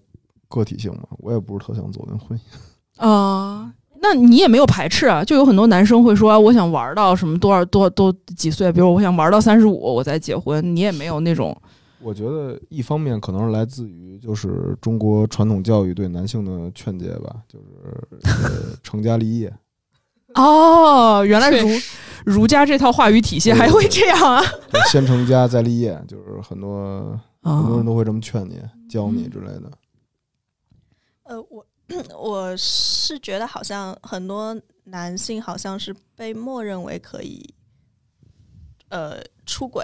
个体性嘛，我也不是特想走进婚姻。啊。那你也没有排斥啊？就有很多男生会说，我想玩到什么多少多多几岁，比如我想玩到三十五，我再结婚。你也没有那种，我觉得一方面可能是来自于就是中国传统教育对男性的劝诫吧，就是呃成家立业。哦，原来儒儒家这套话语体系还会这样啊？对先成家再立业，就是很多很多人啊，都会这么劝你、教你之类的。呃，我 我是觉得好像很多男性好像是被默认为可以，呃，出轨，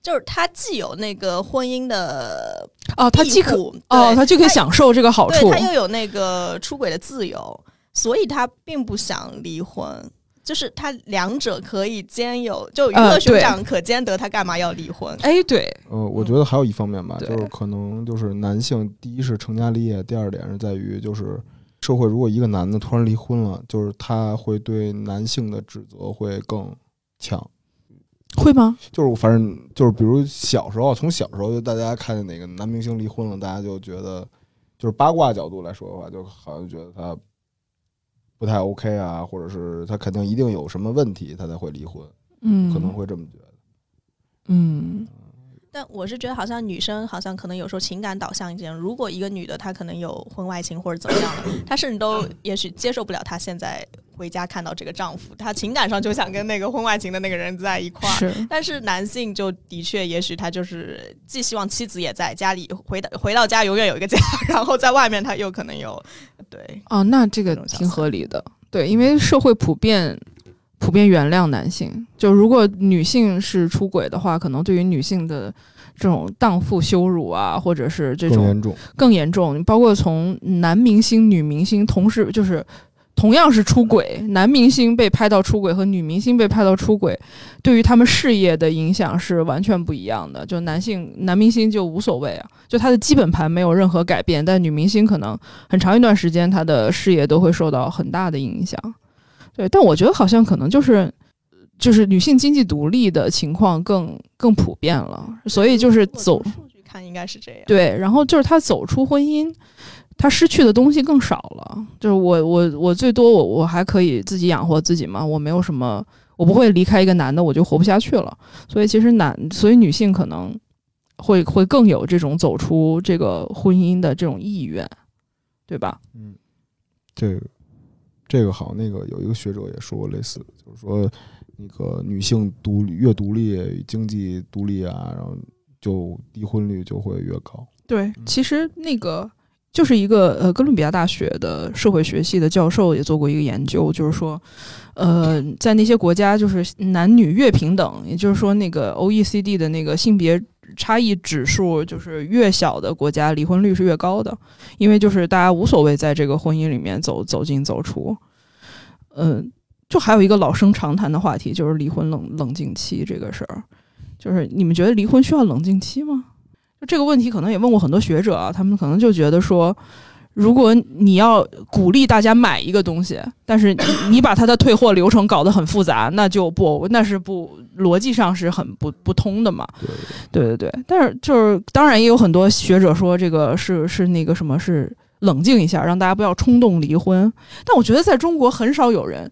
就是他既有那个婚姻的哦，他既可哦，他就可以享受这个好处对他又有那个出轨的自由，所以他并不想离婚。就是他两者可以兼有，就鱼呃对和熊掌可兼得，他干嘛要离婚？哎，对，呃，我觉得还有一方面吧，对就是可能就是男性，第一是成家立业，第二点是在于就是社会如果一个男的突然离婚了，就是他会对男性的指责会更强。会吗？就是反正就是比如小时候，从小时候就大家看见哪个男明星离婚了，大家就觉得就是八卦角度来说的话，就好像觉得他不太 OK 啊，或者是他肯定一定有什么问题，他才会离婚，嗯，可能会这么觉得。嗯但我是觉得，好像女生好像可能有时候情感导向一点。如果一个女的她可能有婚外情或者怎么样的，她甚至都也许接受不了她现在回家看到这个丈夫，她情感上就想跟那个婚外情的那个人在一块儿。是，但是男性就的确，也许他就是既希望妻子也在家里，回到回到家永远有一个家，然后在外面他又可能有对哦，那这个挺合理的。对，因为社会普遍普遍原谅男性，就如果女性是出轨的话，可能对于女性的这种荡妇羞辱啊，或者是这种更严重，更严重，包括从男明星、女明星同时就是同样是出轨，男明星被拍到出轨和女明星被拍到出轨，对于他们事业的影响是完全不一样的。就男性男明星就无所谓啊，就他的基本盘没有任何改变，但女明星可能很长一段时间她的事业都会受到很大的影响。对，但我觉得好像可能就是。就是女性经济独立的情况更更普遍了，所以就是走数据看应该是这样。对，然后就是她走出婚姻，她失去的东西更少了。就是我我我最多我我还可以自己养活自己嘛，我没有什么，我不会离开一个男的我就活不下去了。所以其实男，所以女性可能会会更有这种走出这个婚姻的这种意愿，对吧？嗯，这个这个好像那个有一个学者也说过类似的，就是说那个女性独立越独立，经济独立啊，然后就离婚率就会越高。对，其实那个就是一个呃，哥伦比亚大学的社会学系的教授也做过一个研究，就是说，呃，在那些国家就是男女越平等，也就是说那个 OECD 的那个性别差异指数就是越小的国家，离婚率是越高的，因为就是大家无所谓在这个婚姻里面走走进走出。嗯，就还有一个老生常谈的话题，就是离婚冷冷静期这个事儿，就是你们觉得离婚需要冷静期吗？就这个问题，可能也问过很多学者啊，他们可能就觉得说，如果你要鼓励大家买一个东西，但是你你把它的退货流程搞得很复杂，那就不，那是不逻辑上是很不不通的嘛。对对对，但是就是当然也有很多学者说这个是是那个什么是冷静一下，让大家不要冲动离婚。但我觉得在中国很少有人。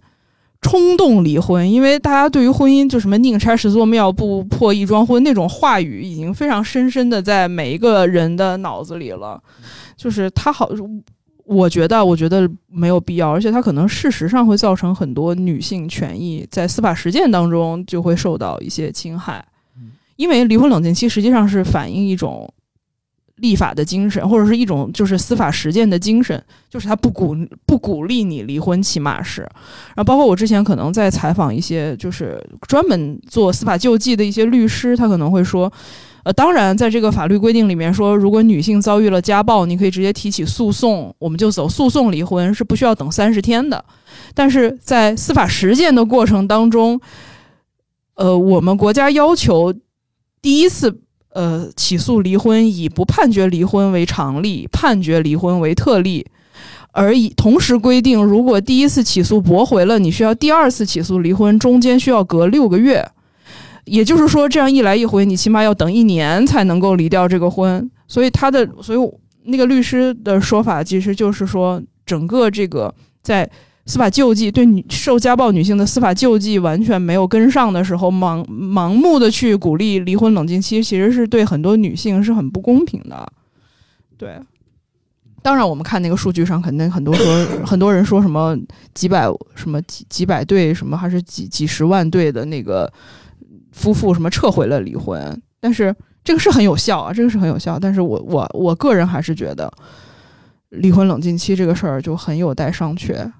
冲动离婚，因为大家对于婚姻就什么宁拆十座庙，不破一桩婚那种话语，已经非常深深的在每一个人的脑子里了。就是他好，我觉得，我觉得没有必要，而且他可能事实上会造成很多女性权益在司法实践当中就会受到一些侵害。因为离婚冷静期实际上是反映一种。立法的精神，或者是一种就是司法实践的精神，就是他不鼓不鼓励你离婚，起码是。然后包括我之前可能在采访一些就是专门做司法救济的一些律师，他可能会说，呃，当然在这个法律规定里面说，如果女性遭遇了家暴，你可以直接提起诉讼，我们就走诉讼离婚，是不需要等三十天的。但是在司法实践的过程当中，呃，我们国家要求第一次。呃，起诉离婚以不判决离婚为常例，判决离婚为特例，而以同时规定，如果第一次起诉驳回了，你需要第二次起诉离婚，中间需要隔六个月。也就是说，这样一来一回，你起码要等一年才能够离掉这个婚。所以他的，所以那个律师的说法，其实就是说，整个这个在。司法救济对女受家暴女性的司法救济完全没有跟上的时候，盲盲目的去鼓励离婚冷静期，其实是对很多女性是很不公平的。对，当然我们看那个数据上，肯定很多说很多人说什么几百什么几几百对什么还是几几十万对的那个夫妇什么撤回了离婚，但是这个是很有效啊，这个是很有效。但是我我我个人还是觉得离婚冷静期这个事儿就很有待商榷。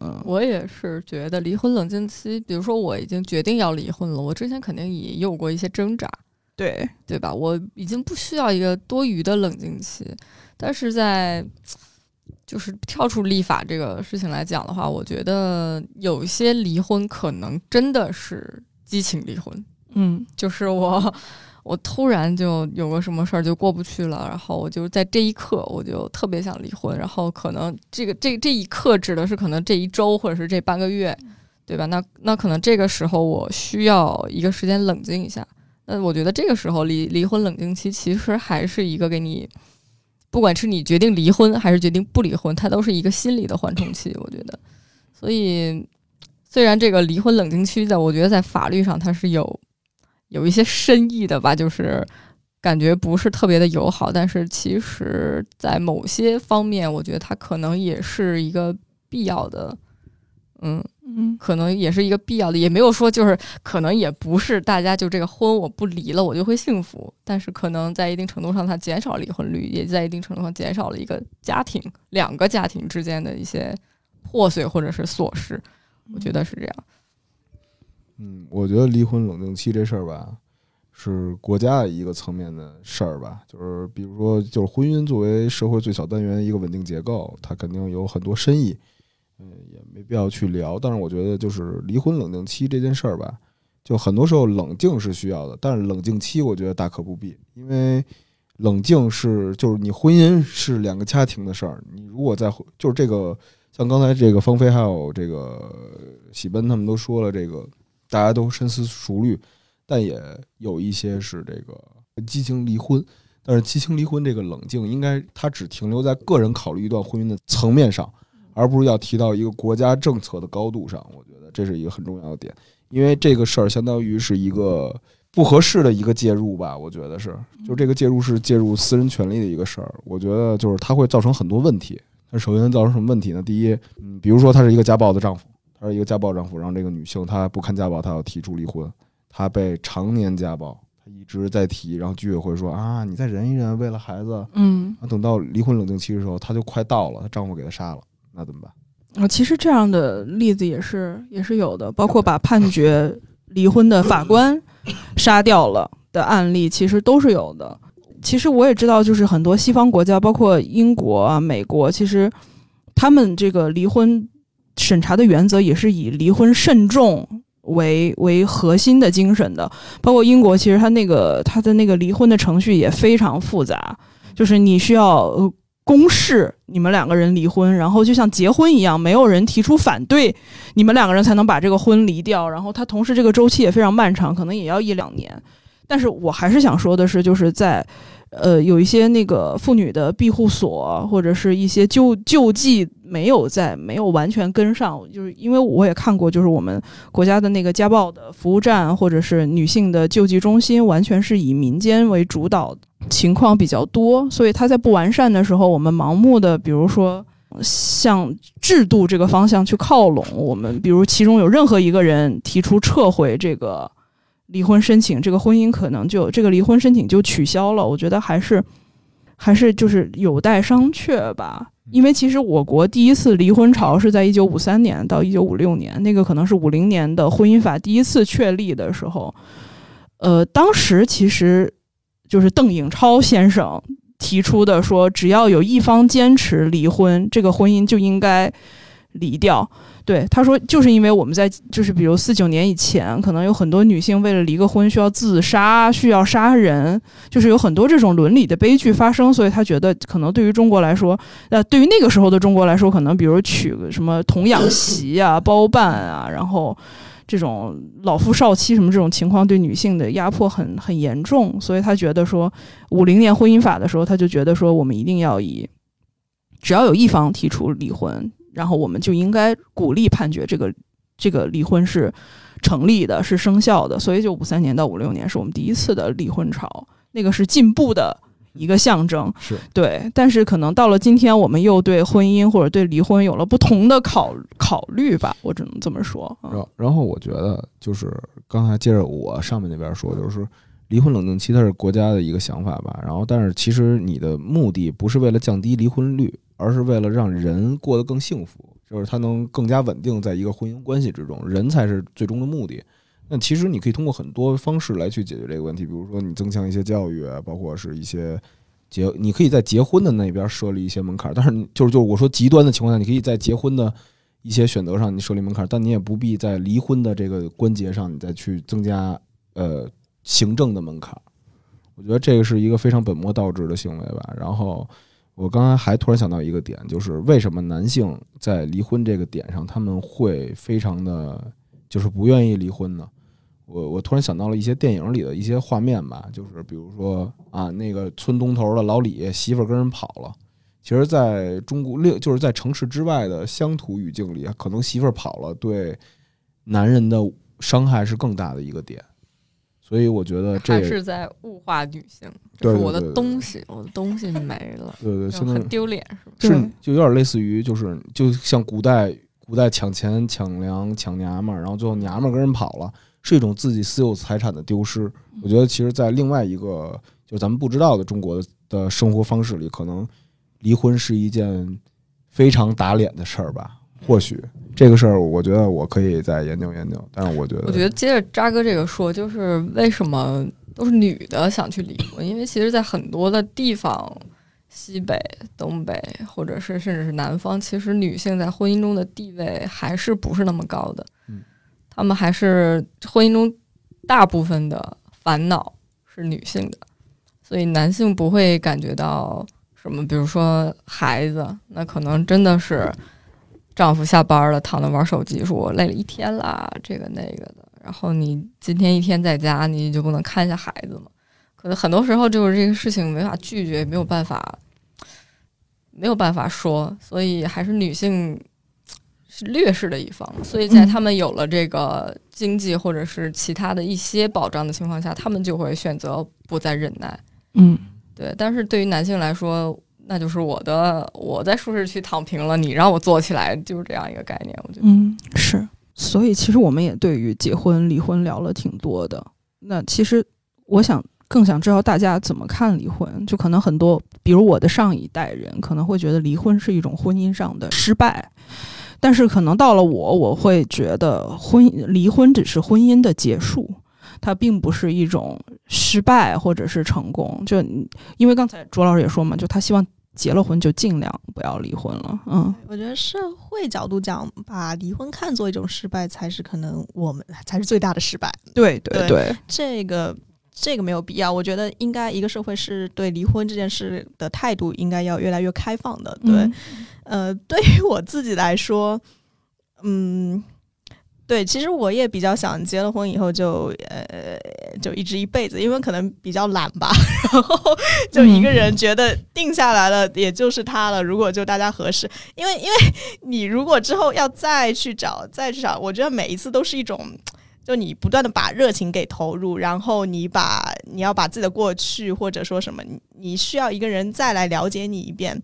嗯，我也是觉得离婚冷静期，比如说我已经决定要离婚了，我之前肯定也有过一些挣扎，对对吧？我已经不需要一个多余的冷静期，但是在就是跳出立法这个事情来讲的话，我觉得有一些离婚可能真的是激情离婚，嗯，就是我。我突然就有个什么事儿就过不去了，然后我就在这一刻我就特别想离婚，然后可能这个这这一刻指的是可能这一周或者是这半个月，对吧？那那可能这个时候我需要一个时间冷静一下。那我觉得这个时候离离婚冷静期其实还是一个给你，不管是你决定离婚还是决定不离婚，它都是一个心理的缓冲期。我觉得，所以虽然这个离婚冷静期在我觉得在法律上它是有。有一些深意的吧，就是感觉不是特别的友好，但是其实，在某些方面，我觉得它可能也是一个必要的，嗯嗯，可能也是一个必要的，也没有说就是可能也不是大家就这个婚我不离了我就会幸福，但是可能在一定程度上它减少离婚率，也在一定程度上减少了一个家庭两个家庭之间的一些破碎或者是琐事，我觉得是这样。嗯，嗯我觉得离婚冷静期这事儿吧，是国家一个层面的事儿吧。就是比如说，就是婚姻作为社会最小单元一个稳定结构，它肯定有很多深意。嗯，也没必要去聊。但是我觉得，就是离婚冷静期这件事儿吧，就很多时候冷静是需要的，但是冷静期我觉得大可不必，因为冷静是就是你婚姻是两个家庭的事儿。你如果在就是这个，像刚才这个芳菲还有这个喜奔他们都说了这个。大家都深思熟虑，但也有一些是这个激情离婚。但是激情离婚这个冷静，应该它只停留在个人考虑一段婚姻的层面上，而不是要提到一个国家政策的高度上。我觉得这是一个很重要的点，因为这个事儿相当于是一个不合适的一个介入吧。我觉得是，就这个介入是介入私人权利的一个事儿。我觉得就是它会造成很多问题，那首先造成什么问题呢？第一，嗯，比如说他是一个家暴的丈夫，他是一个家暴丈夫，让这个女性她不堪家暴，她要提出离婚，她被常年家暴，她一直在提，然后居委会说啊，你再忍一忍，为了孩子。嗯，啊，等到离婚冷静期的时候，她就快到了，她丈夫给她杀了，那怎么办？啊，其实这样的例子也是也是有的，包括把判决离婚的法官杀掉了的案例，其实都是有的。其实我也知道，就是很多西方国家，包括英国啊、美国，其实他们这个离婚审查的原则也是以离婚慎重为为核心的精神的。包括英国，其实他那个他的那个离婚的程序也非常复杂，就是你需要公示你们两个人离婚，然后就像结婚一样，没有人提出反对，你们两个人才能把这个婚离掉。然后它同时这个周期也非常漫长，可能也要一两年。但是我还是想说的是，就是在呃有一些那个妇女的庇护所或者是一些救救济没有在没有完全跟上，就是因为我也看过，就是我们国家的那个家暴的服务站或者是女性的救济中心，完全是以民间为主导。情况比较多，所以它在不完善的时候，我们盲目的，比如说向制度这个方向去靠拢。我们比如其中有任何一个人提出撤回这个离婚申请，这个婚姻可能就这个离婚申请就取消了。我觉得还是还是就是有待商榷吧。因为其实我国第一次离婚潮是在一九五三年到一九五六年，那个可能是五零年的婚姻法第一次确立的时候。呃，当时其实。就是邓颖超先生提出的，说只要有一方坚持离婚，这个婚姻就应该离掉。对他说，就是因为我们在就是比如四九年以前，可能有很多女性为了离个婚需要自杀，需要杀人，就是有很多这种伦理的悲剧发生，所以他觉得可能对于中国来说，呃，对于那个时候的中国来说，可能比如娶个什么童养媳啊、包办啊，然后。这种老夫少妻什么这种情况对女性的压迫很很严重，所以他觉得说五零年婚姻法的时候，他就觉得说我们一定要以只要有一方提出离婚，然后我们就应该鼓励判决这个这个离婚是成立的，是生效的。所以就五三年到五六年是我们第一次的离婚潮，那个是进步的。一个象征是对，但是可能到了今天，我们又对婚姻或者对离婚有了不同的考考虑吧，我只能这么说。然然后我觉得就是刚才接着我上面那边说，就是离婚冷静期它是国家的一个想法吧。然后，但是其实你的目的不是为了降低离婚率，而是为了让人过得更幸福，就是他能更加稳定在一个婚姻关系之中，人才是最终的目的。那其实你可以通过很多方式来去解决这个问题，比如说你增强一些教育，包括是一些结，你可以在结婚的那边设立一些门槛。但是就是就是我说极端的情况下，你可以在结婚的一些选择上你设立门槛，但你也不必在离婚的这个关节上你再去增加呃行政的门槛。我觉得这个是一个非常本末倒置的行为吧。然后我刚才还突然想到一个点，就是为什么男性在离婚这个点上他们会非常的就是不愿意离婚呢？我我突然想到了一些电影里的一些画面吧，就是比如说啊，那个村东头的老李媳妇跟人跑了。其实，在中国六就是在城市之外的乡土语境里，可能媳妇儿跑了对男人的伤害是更大的一个点。所以我觉得这是在物化女性，对是我的东西，我的东西没了，对对，现在很丢脸，是吧？是就有点类似于就是就像古代古代抢钱抢粮抢娘们儿，然后最后娘们儿跟人跑了。是一种自己私有财产的丢失。我觉得，其实，在另外一个就咱们不知道的中国的生活方式里，可能离婚是一件非常打脸的事儿吧。或许这个事儿，我觉得我可以再研究研究。但是，我觉得，我觉得接着渣哥这个说，就是为什么都是女的想去离婚？因为其实，在很多的地方，西北、东北，或者是甚至是南方，其实女性在婚姻中的地位还是不是那么高的。嗯他们还是婚姻中大部分的烦恼是女性的，所以男性不会感觉到什么。比如说孩子，那可能真的是丈夫下班了，躺着玩手机，说我累了一天啦，这个那个的。然后你今天一天在家，你就不能看一下孩子吗？可能很多时候就是这个事情没法拒绝，没有办法，没有办法说，所以还是女性。是劣势的一方，所以在他们有了这个经济或者是其他的一些保障的情况下，他们就会选择不再忍耐。嗯，对。但是对于男性来说，那就是我的，我在舒适区躺平了，你让我坐起来，就是这样一个概念。我觉得，嗯，是。所以其实我们也对于结婚、离婚聊了挺多的。那其实我想更想知道大家怎么看离婚。就可能很多，比如我的上一代人可能会觉得离婚是一种婚姻上的失败，但是可能到了我，我会觉得婚离婚只是婚姻的结束，它并不是一种失败或者是成功。就因为刚才卓老师也说嘛，就他希望。结了婚就尽量不要离婚了。嗯，我觉得社会角度讲，把离婚看作一种失败，才是可能我们才是最大的失败。对对对，这个这个没有必要。我觉得应该一个社会是对离婚这件事的态度应该要越来越开放的。对，呃，对于我自己来说，嗯。对，其实我也比较想结了婚以后就呃就一直一辈子，因为可能比较懒吧，然后就一个人觉得定下来了，也就是他了。如果就大家合适，因为因为你如果之后要再去找再去找，我觉得每一次都是一种，就你不断的把热情给投入，然后你把你要把自己的过去或者说什么，你需要一个人再来了解你一遍。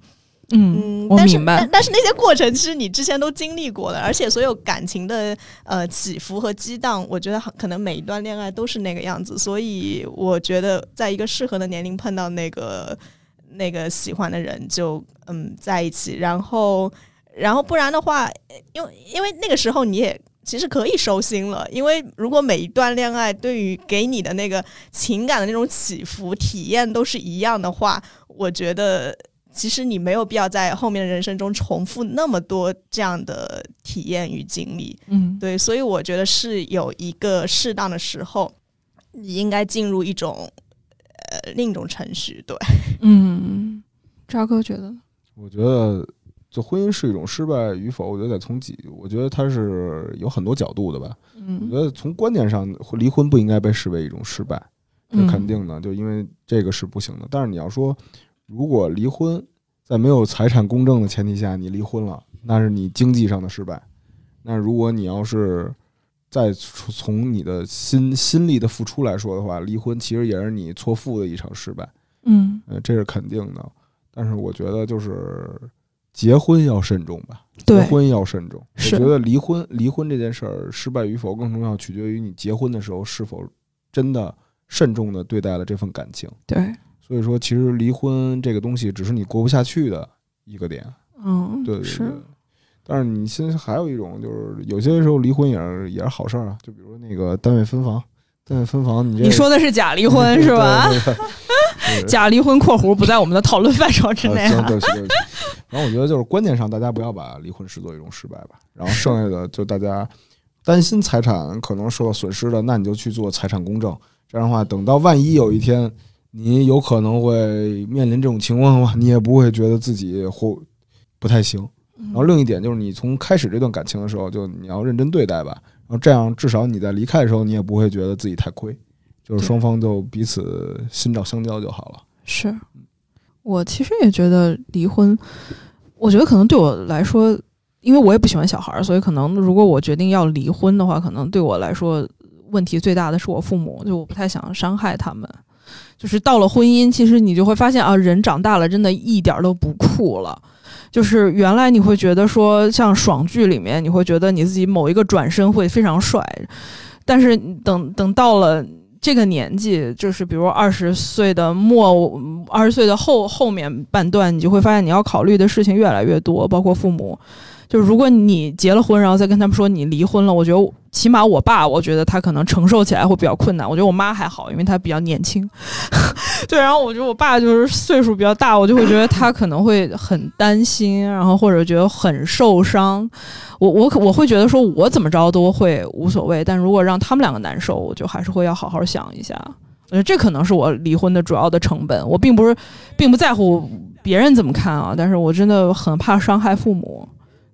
嗯，我明白。但是那些过程其实你之前都经历过了，而且所有感情的呃起伏和激荡，我觉得可能每一段恋爱都是那个样子。所以我觉得，在一个适合的年龄碰到那个那个喜欢的人，就嗯在一起。然后，然后不然的话，因为因为那个时候你也其实可以收心了。因为如果每一段恋爱对于给你的那个情感的那种起伏体验都是一样的话，我觉得。其实你没有必要在后面的人生中重复那么多这样的体验与经历，嗯，对，所以我觉得是有一个适当的时候，你应该进入一种呃另一种程序，对，嗯，渣哥觉得？我觉得，就婚姻是一种失败与否，我觉得得从几，我觉得它是有很多角度的吧，嗯，我觉得从观念上，离婚不应该被视为一种失败，这肯定的，就因为这个是不行的，但是你要说。如果离婚，在没有财产公证的前提下，你离婚了，那是你经济上的失败。那如果你要是再从你的心心力的付出来说的话，离婚其实也是你错付的一场失败。嗯，呃，这是肯定的。但是我觉得就是结婚要慎重吧，结婚要慎重。我觉得离婚离婚这件事儿失败与否更重要，取决于你结婚的时候是否真的慎重的对待了这份感情。对。所以说，其实离婚这个东西只是你过不下去的一个点。嗯，对对对。但是你现在还有一种，就是有些时候离婚也是也是好事儿啊。就比如那个单位分房，单位分房，你你说的是假离婚是吧？假离婚（括弧不在我们的讨论范畴之内）。对不起对不起。然后我觉得就是观念上，大家不要把离婚视作一种失败吧。然后剩下的就大家担心财产可能受到损失的，那你就去做财产公证。这样的话，等到万一有一天。你有可能会面临这种情况的话，你也不会觉得自己或不太行。然后另一点就是，你从开始这段感情的时候，就你要认真对待吧。然后这样，至少你在离开的时候，你也不会觉得自己太亏。就是双方就彼此心照相交就好了。是，我其实也觉得离婚，我觉得可能对我来说，因为我也不喜欢小孩儿，所以可能如果我决定要离婚的话，可能对我来说问题最大的是我父母，就我不太想伤害他们。就是到了婚姻，其实你就会发现啊，人长大了，真的一点都不酷了。就是原来你会觉得说，像爽剧里面，你会觉得你自己某一个转身会非常帅，但是等等到了这个年纪，就是比如二十岁的末，二十岁的后后面半段，你就会发现你要考虑的事情越来越多，包括父母。就是如果你结了婚，然后再跟他们说你离婚了，我觉得起码我爸，我觉得他可能承受起来会比较困难。我觉得我妈还好，因为她比较年轻。对，然后我觉得我爸就是岁数比较大，我就会觉得他可能会很担心，然后或者觉得很受伤。我我我会觉得说我怎么着都会无所谓，但如果让他们两个难受，我就还是会要好好想一下。我觉得这可能是我离婚的主要的成本。我并不是并不在乎别人怎么看啊，但是我真的很怕伤害父母。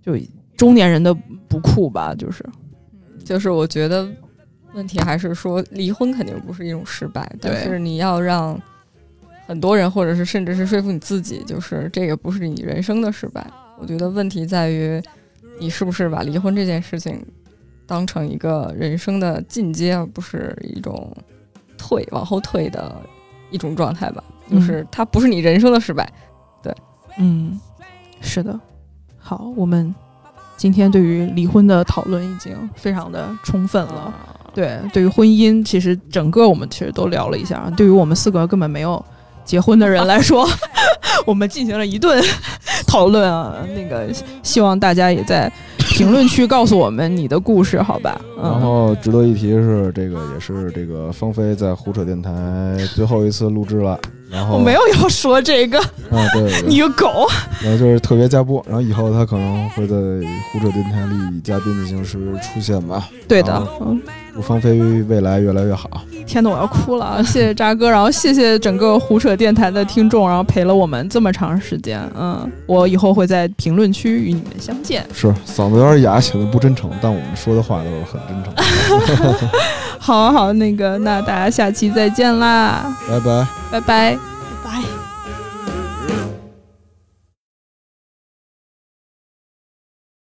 就中年人的不酷吧，就是，就是我觉得问题还是说离婚肯定不是一种失败，但是你要让很多人或者是甚至是说服你自己，就是这个不是你人生的失败。我觉得问题在于你是不是把离婚这件事情当成一个人生的进阶，而不是一种退往后退的一种状态吧。就是它不是你人生的失败。对，嗯，是的。好，我们今天对于离婚的讨论已经非常的充分了。对，对于婚姻，其实整个我们其实都聊了一下。对于我们四个根本没有结婚的人来说，我们进行了一顿讨论啊。那个，希望大家也在评论区告诉我们你的故事，好吧？嗯、然后值得一提的是，这个也是这个芳菲在胡扯电台最后一次录制了。然后我没有要说这个，啊，对对对，你个狗。然后就是特别加播，然后以后他可能会在胡扯电台里以嘉宾的形式出现吧。对的，嗯。祝芳菲未来越来越好。天呐，我要哭了！啊！谢谢渣哥，然后谢谢整个胡扯电台的听众，然后陪了我们这么长时间。嗯，我以后会在评论区与你们相见。是嗓子有点哑，显得不真诚，但我们说的话都是很真诚。好好，那个，那大家下期再见啦，拜拜，拜拜。拜。